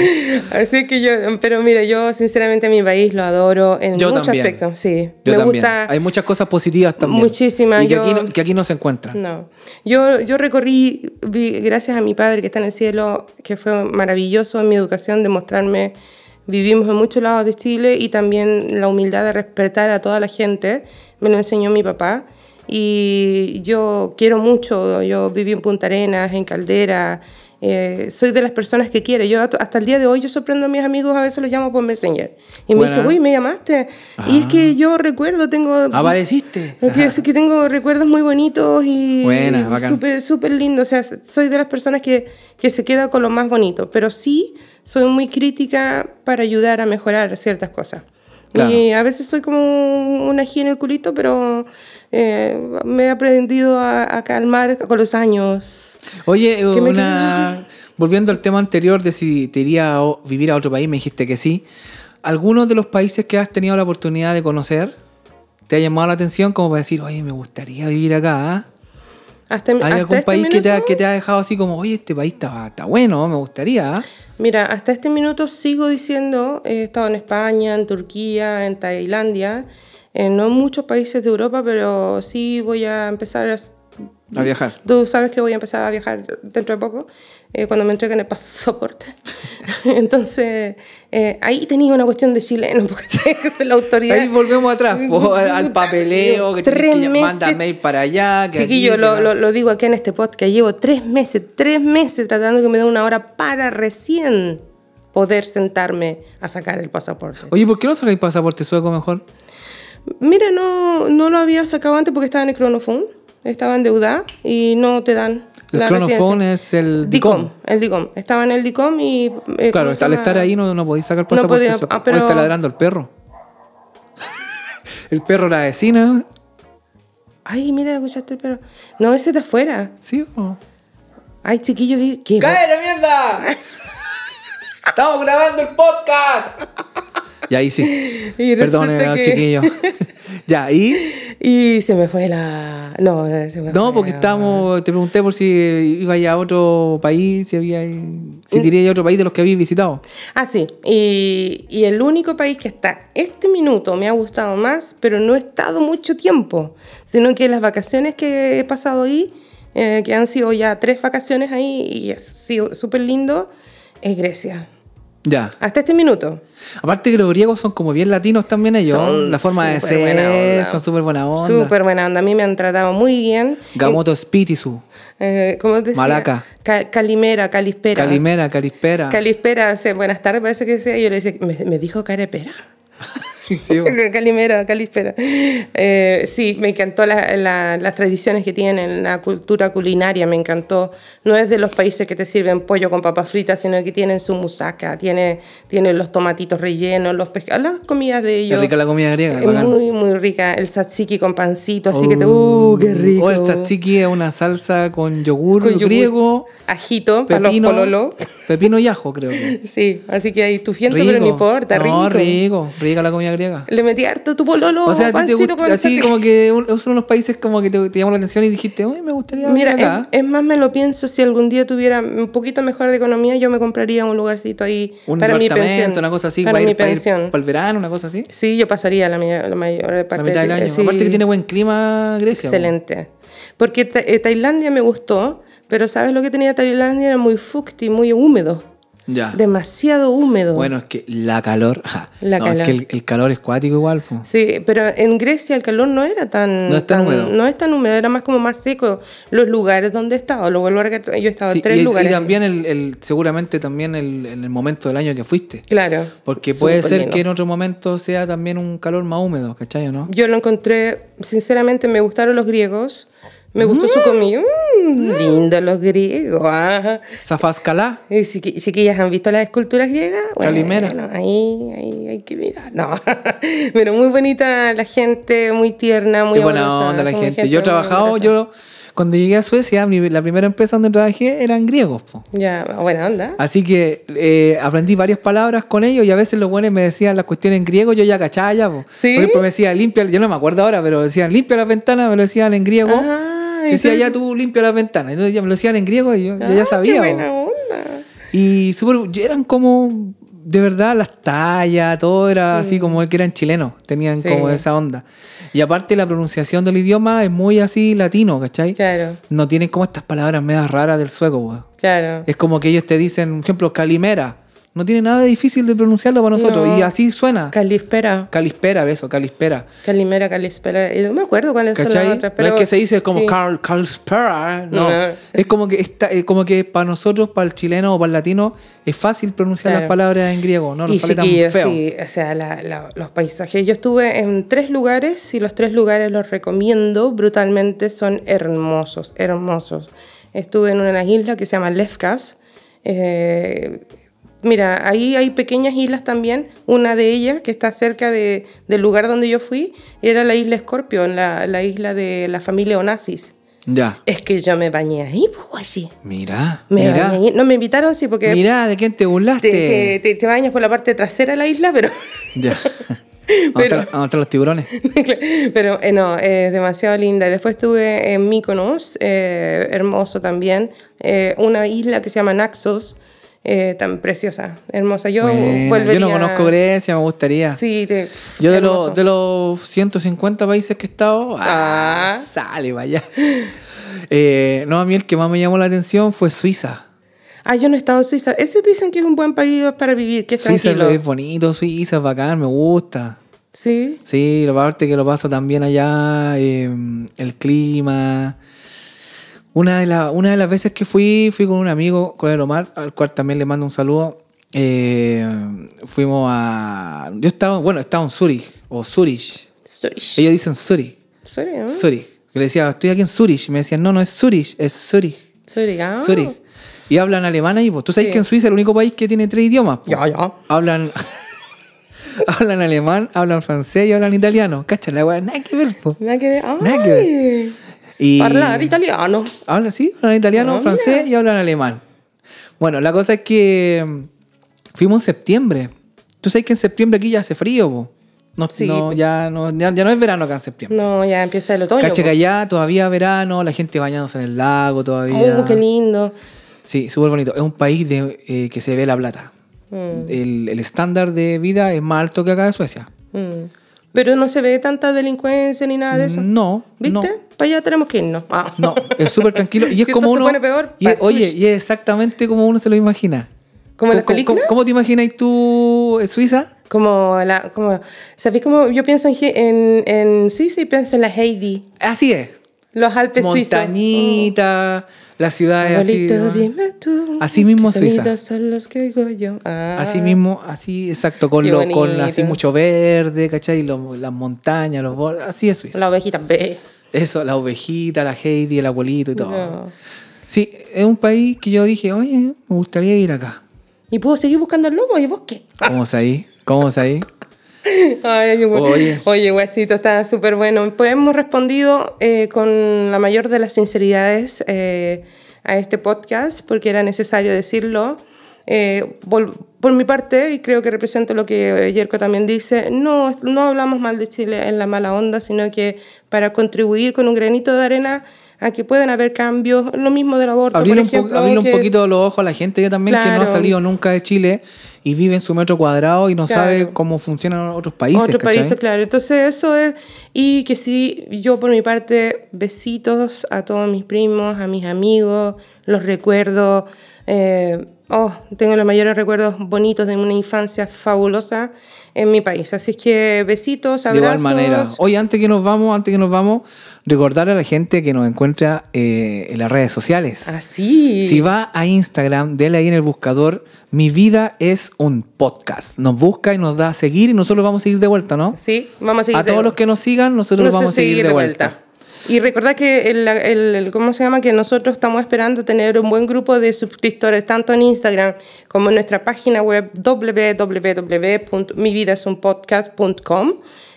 Así que yo... Pero mira, yo sinceramente a mi país lo adoro en Yo muchos también. aspectos. Sí. Yo Me también. gusta... Hay muchas cosas positivas también. Muchísimas, Y que, yo- aquí no, que aquí no se encuentran. No. Yo, yo recorrí, gracias a mi padre que está en el cielo, que fue maravilloso en mi educación, de mostrarme, vivimos en muchos lados de Chile y también la humildad de respetar a toda la gente, me lo enseñó mi papá. Y yo quiero mucho, yo viví en Punta Arenas, en Caldera, eh, soy de las personas que quiere. Yo hasta el día de hoy yo sorprendo a mis amigos, a veces los llamo por Messenger. Y me Buena. dicen, uy, me llamaste. Y es que yo recuerdo, tengo... Apareciste. Es que, es que tengo recuerdos muy bonitos y súper súper lindo. O sea, soy de las personas que, que se queda con lo más bonito, pero sí soy muy crítica para ayudar a mejorar ciertas cosas. Claro. Y a veces soy como una ají en el culito, pero eh, me he aprendido a, a calmar con los años. Oye, ¿Qué me una... volviendo al tema anterior de si te iría a vivir a otro país, me dijiste que sí. ¿Algunos de los países que has tenido la oportunidad de conocer te ha llamado la atención como para decir, oye, me gustaría vivir acá? Hasta, ¿Hay hasta algún este país que te, ha, minuto- que te ha dejado así como, oye, este país está, está bueno, me gustaría? Mira, hasta este minuto sigo diciendo, he estado en España, en Turquía, en Tailandia, en no muchos países de Europa, pero sí voy a empezar a... A viajar. Tú sabes que voy a empezar a viajar dentro de poco, eh, cuando me entreguen el pasaporte. Entonces, eh, ahí tenía una cuestión de chileno, porque es la autoridad. Ahí volvemos atrás, po, al, papeleo, que Tres que meses. mandar mail para allá. Que Chiquillo, aquí, lo, que lo, la- lo digo aquí en este podcast, llevo tres meses, tres meses tratando que me den una hora para recién poder sentarme a sacar el pasaporte. Oye, ¿por qué no sacáis pasaporte sueco mejor? Mira, no, no lo había sacado antes porque estaba en el cronofón, estaba endeudada y no te dan El la residencia. es el DICOM, DICOM. el DICOM. Estaba en el DICOM y... eh, Claro, ¿cómo se al llama? estar ahí no, no podéis sacar No pasaporte podía- sueco. ah, pero- está ladrando el perro. el perro la vecina. Ay, mira, escuchaste el perro. No, ese de afuera. ¿Sí o no? Ay, chiquillo, ¿qué? ¡Cállate, mierda! ¡Estamos grabando el podcast! Y ahí sí. Y Perdone, que- chiquillo. ya, ¿y? Y se me fue la... No, se me No, fue porque la- estábamos... Te pregunté por si iba a otro país, si había... Si te irías a otro país de los que habías visitado. Ah, sí. Y, y el único país que hasta este minuto me ha gustado más, pero no he estado mucho tiempo, sino que las vacaciones que he pasado ahí, eh, que han sido ya tres vacaciones ahí y ha sido súper lindo, es Grecia. Ya. Hasta este minuto. Aparte que los griegos son como bien latinos también ellos. Son la forma de ser, onda. son súper buena onda. Súper buena onda. A mí me han tratado muy bien. Gamoto Spirisu. Eh, ¿Cómo decía? Malaca. Ca- calimera, calispera. Calimera, Calispera. Calispera, o sea, buenas tardes, parece que sea. Yo le decía, ¿me, me dijo carepera? Sí. Calimera, calispera. Eh, sí, me encantó la- la- las tradiciones que tienen, la cultura culinaria, me encantó. No es de los países que te sirven pollo con papas fritas, sino que tienen su musaca, tiene, tiene los tomatitos rellenos, los pescados, las comidas de Es ellos. rica la comida griega. Es bacán. muy, muy rica. El tzatziki con pancito, así que te... ¡Uh, qué rico! O el tzatziki es una salsa con yogur, Con yogur, griego, Ajito, para los pepino, pololo. pepino y ajo, creo que. Sí, así que ahí tu gente, pero no importa, no, rico. rico. Rica la comida griega. Le metí harto tu pololo, O sea, te gusta, con así como que un- son unos países como que te, te llamó la atención y dijiste, uy, me gustaría Mira, acá. es, es más, me lo pienso, si algún día tuviera un poquito mejor de economía, yo me compraría un lugarcito ahí un para mi departamento, pensión. una cosa así, para para, mi ir, para ir pensión. para el verano, una cosa así. Sí, yo pasaría la, mayor- la mayor parte La mitad del de- año. sí. Aparte que tiene buen clima Grecia. Excelente. Porque eh, Tailandia me gustó, pero ¿sabes lo que tenía Tailandia? Era muy fukti, muy húmedo. Ya. Demasiado húmedo. Bueno, es que la calor. ja. La no, calor. es que el, el calor es cuático igual. po. Sí, pero en Grecia el calor no era tan... No es tan húmedo. No es tan húmedo, era más como más seco. Los lugares donde he estado, lo vuelvo a yo he estado Sí, en tres y, y lugares. también el, el- seguramente también el, en el momento del año que fuiste. Claro. Porque puede ser lindo. que en otro momento sea también un calor más húmedo, ¿cachai no? Yo lo encontré, sinceramente me gustaron los griegos, me gustó su comida. Mm, lindo los griegos. ah. Zafascalá. Y chiqui- chiquillas, ¿han visto las esculturas griegas? Bueno, Calimera. ahí, ahí hay que mirar. No, pero muy bonita la gente, muy tierna, muy Qué buena amorosa, onda la gente. Yo he trabajado, yo cuando llegué a Suecia, mi- la primera empresa donde trabajé eran griegos. po. Ya, buena onda. Así que eh, aprendí varias palabras con ellos y a veces los buenos me decían las cuestiones en griego, yo ya cachaba ya. po. ¿Sí? Por ejemplo, me decía limpia, yo no me acuerdo ahora, pero decían limpia las ventanas, me lo decían en griego. Ah, decía entonces- ya tú limpia las ventanas. Entonces ya me lo decían en griego y yo, yo Ah, ya sabía. Qué buena onda. Y súper- eran como, de verdad, las tallas, todo era así como que eran chilenos, tenían Mm. Sí. como esa onda. Y aparte la pronunciación del idioma es muy así latino, ¿cachai? Claro, No tienen como estas palabras medias raras del sueco, weón. claro. Es como que ellos te dicen, por ejemplo, calimera. No tiene nada de difícil de pronunciarlo para nosotros. No. Y así suena. Calispera. Calispera, eso, calispera. Calimera, Calispera. Y No me acuerdo cuáles son las otras, pero... no es que se dice como sí. Carl, Calispera, no. No. Es como que está, es como que para nosotros, para el chileno o para el latino, es fácil pronunciar Claro. las palabras en griego, no nos y sale tan feo. sí, o sea, la- la- los paisajes. Yo estuve en tres lugares y los tres lugares los recomiendo brutalmente, son hermosos, hermosos. Estuve en una isla que se llama Lefkas, eh, mira, ahí hay pequeñas islas también. Una de ellas, que está cerca de- del lugar donde yo fui, era la isla Scorpion, la, la isla de la familia Onassis. Ya. Es que yo me bañé ahí, pues, guachi. Mira, Me mira. bañé- No me invitaron, sí, porque Mira, ¿de quién te te, burlaste? te- te- te bañas por la parte trasera de la isla, pero... Ya. Pero- a los tiburones. Pero eh, no, es demasiado linda. Y Después estuve en Mykonos, eh, hermoso también. Eh, una isla que se llama Naxos, eh, tan preciosa, hermosa. Yo volvería... Yo no conozco Grecia, me gustaría. Sí, te- Yo de, los de los 150 países que he estado, ah, Ah. sale, vaya. Eh, no, a mí el que más me llamó la atención fue Suiza. Ah, yo no he estado en Suiza. Ese dicen que es un buen país para vivir, que es Suiza tranquilo. es bonito, Suiza es bacán, me gusta. Sí. Sí, lo parte que lo paso también allá, eh, el clima. Una de, la- una de las veces que fui, fui con un amigo, con el Omar, al cual también le mando un saludo. Eh, fuimos a. Yo estaba, bueno, estaba en Zurich, o Zurich. Zurich. Ellos dicen Zurich. Zurich, ¿eh? Zurich. Yo le decía, estoy aquí en Zurich. Me decían, no, no es Zurich, es Zurich. Zurich, ah. Zurich. Y hablan alemán ahí, pues. Tú sabes Sí. que en Suiza es el único país que tiene tres idiomas. po. Ya, ya. Hablan. hablan alemán, hablan francés y hablan italiano. Cacha, la weá, nada que ver, po. Nada que ver. Nada que ver. Y Hablar italiano. Hablan, sí, hablan italiano, Ah, francés y hablan alemán. Bueno, la cosa es que mm, fuimos en septiembre. Tú sabes que en septiembre aquí ya hace frío, po. No, Sí, no, ya, no, ya, ya no es verano acá en septiembre. No, ya empieza el otoño. Cacha po. que allá todavía verano, la gente bañándose en el lago todavía. Oh, qué lindo. Sí, súper bonito. Es un país de, eh, que se ve la plata. Mm. El, el estándar de vida es más alto que acá en Suecia. Mm. Pero no se ve tanta delincuencia ni nada de eso. No, ¿Viste? no. Para allá tenemos que irnos. Ah. No, es súper tranquilo. Y es Si como esto se uno. pone peor, y es- oye, y es exactamente como uno se lo imagina. ¿Como la ¿Cómo- película? ¿Cómo, cómo te imaginas tú en Suiza? Como la. Como, ¿Sabéis cómo yo pienso en, en, en Suiza y pienso en la Heidi? Así es. Los Alpes suizos. Montañita, las ciudades así. Abuelito, ¿no? dime tú. Así mismo ¿qué Suiza. son los que oigo yo? Ah. Así mismo, así exacto, con, lo, con así mucho verde, ¿cachai? Lo- las montañas, los bordes, así es Suiza. La ovejita ve. Eso, la ovejita, la Heidi, el abuelito y todo. No. Sí, es un país que yo dije, oye, me gustaría ir acá. Y puedo seguir buscando el lobo y vos qué. ¿Cómo es ahí? ¿Cómo es ahí? Ay. Oye. Oye, huesito, está súper bueno. Pues hemos respondido eh, con la mayor de las sinceridades eh, a este podcast porque era necesario decirlo. Eh, por mi parte, y creo que represento lo que Yerko también dice, no, no hablamos mal de Chile en la mala onda, sino que para contribuir con un granito de arena a que puedan haber cambios, lo mismo del aborto, Abrirle, por un, abrirle un es- poquito los ojos a la gente, yo también, que no ha salido nunca de Chile y vive en su metro cuadrado y no Claro. sabe cómo funcionan otros países. Otro ¿cachai? país, claro. Entonces eso es, y que sí, yo por mi parte, besitos a todos mis primos, a mis amigos, los recuerdo, eh, oh, tengo los mayores recuerdos bonitos de una infancia fabulosa en mi país. Así es que besitos, De abrazos. igual manera. Oye, antes que nos vamos, antes que nos vamos, recordar a la gente que nos encuentra eh, en las redes sociales. Así. Si va a Instagram, dele ahí en el buscador, mi vida es un podcast. Nos busca y nos da a seguir y nosotros vamos a seguir de vuelta, ¿no? Sí, vamos a seguir. A todos de- los que nos sigan, nosotros Nos vamos a seguir de vuelta. Y recordad que el, el- el- ¿cómo se llama? Que nosotros estamos esperando tener un buen grupo de suscriptores, tanto en Instagram como en nuestra página web www.mividasunpodcast.com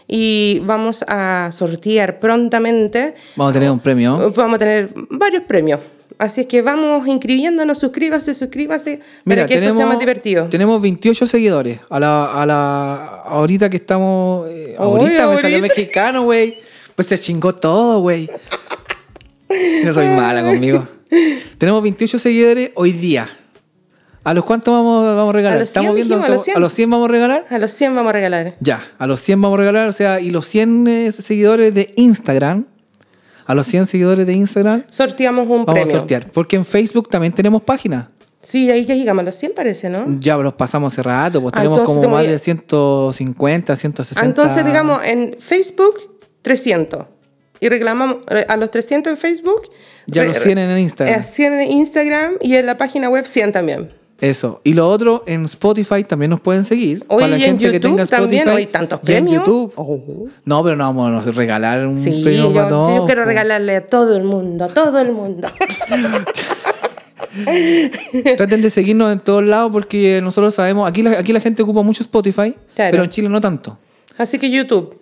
y vamos a sortear prontamente. Vamos a tener un premio. Vamos a tener varios premios. Así es que vamos inscribiéndonos, suscríbase, suscríbase, para que esto sea más divertido. tenemos 28 seguidores. A la, a la, ahorita que estamos. eh, ahorita me salió ahorita. mexicano, güey. Pues se chingó todo, güey. Yo soy mala conmigo. tenemos 28 seguidores hoy día. ¿A los cuántos vamos, vamos a regalar? A los 100 Estamos viendo. dijimos, a los 100. ¿A los 100 vamos a regalar? A los 100 vamos a regalar. Ya, a los 100 vamos a regalar, o sea, y los 100 eh, seguidores de Instagram, a los 100 seguidores de Instagram, Sorteamos un vamos premio. a sortear. Porque en Facebook también tenemos página. Sí, ahí ya llegamos a los 100 parece, ¿no? Ya los pasamos hace rato, pues Ah, tenemos como más de 150, 160. Ah, Entonces, digamos, en Facebook, 300. Y reclamamos eh, a los 300 en Facebook. Ya los 100 en Instagram. eh, 100 en Instagram y en la página web 100 también. Eso. Y lo otro, en Spotify también nos pueden seguir. Oye, para la gente que tenga Spotify. también, hoy tantos y en premios. YouTube. Oh. No, pero no vamos a regalar un Sí, premio yo, para todos. yo quiero po. regalarle a todo el mundo, a todo el mundo. Traten de seguirnos en todos lados porque nosotros sabemos, aquí la, aquí la gente ocupa mucho Spotify, Claro. pero en Chile no tanto. Así que YouTube.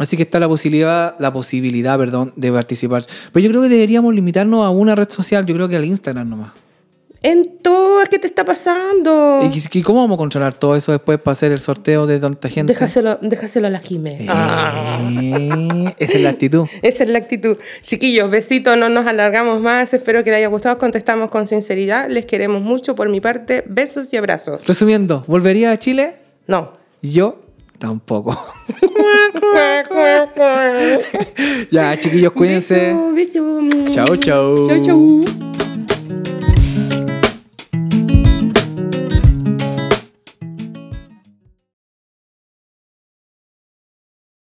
Así que está la posibilidad, la posibilidad, perdón, de participar. Pero yo creo que deberíamos limitarnos a una red social, yo creo que al Instagram nomás. En todo, ¿qué te está pasando? ¿Y, y cómo vamos a controlar todo eso después para hacer el sorteo de tanta gente? Déjaselo, déjaselo a la Jime. Eh, esa es la actitud. Esa es la actitud. Chiquillos, besitos, no nos alargamos más. Espero que les haya gustado. Contestamos con sinceridad. Les queremos mucho por mi parte. Besos y abrazos. Resumiendo, ¿volvería a Chile? No. Yo tampoco. ya, chiquillos, cuídense. Chao, chao. Chau, chau.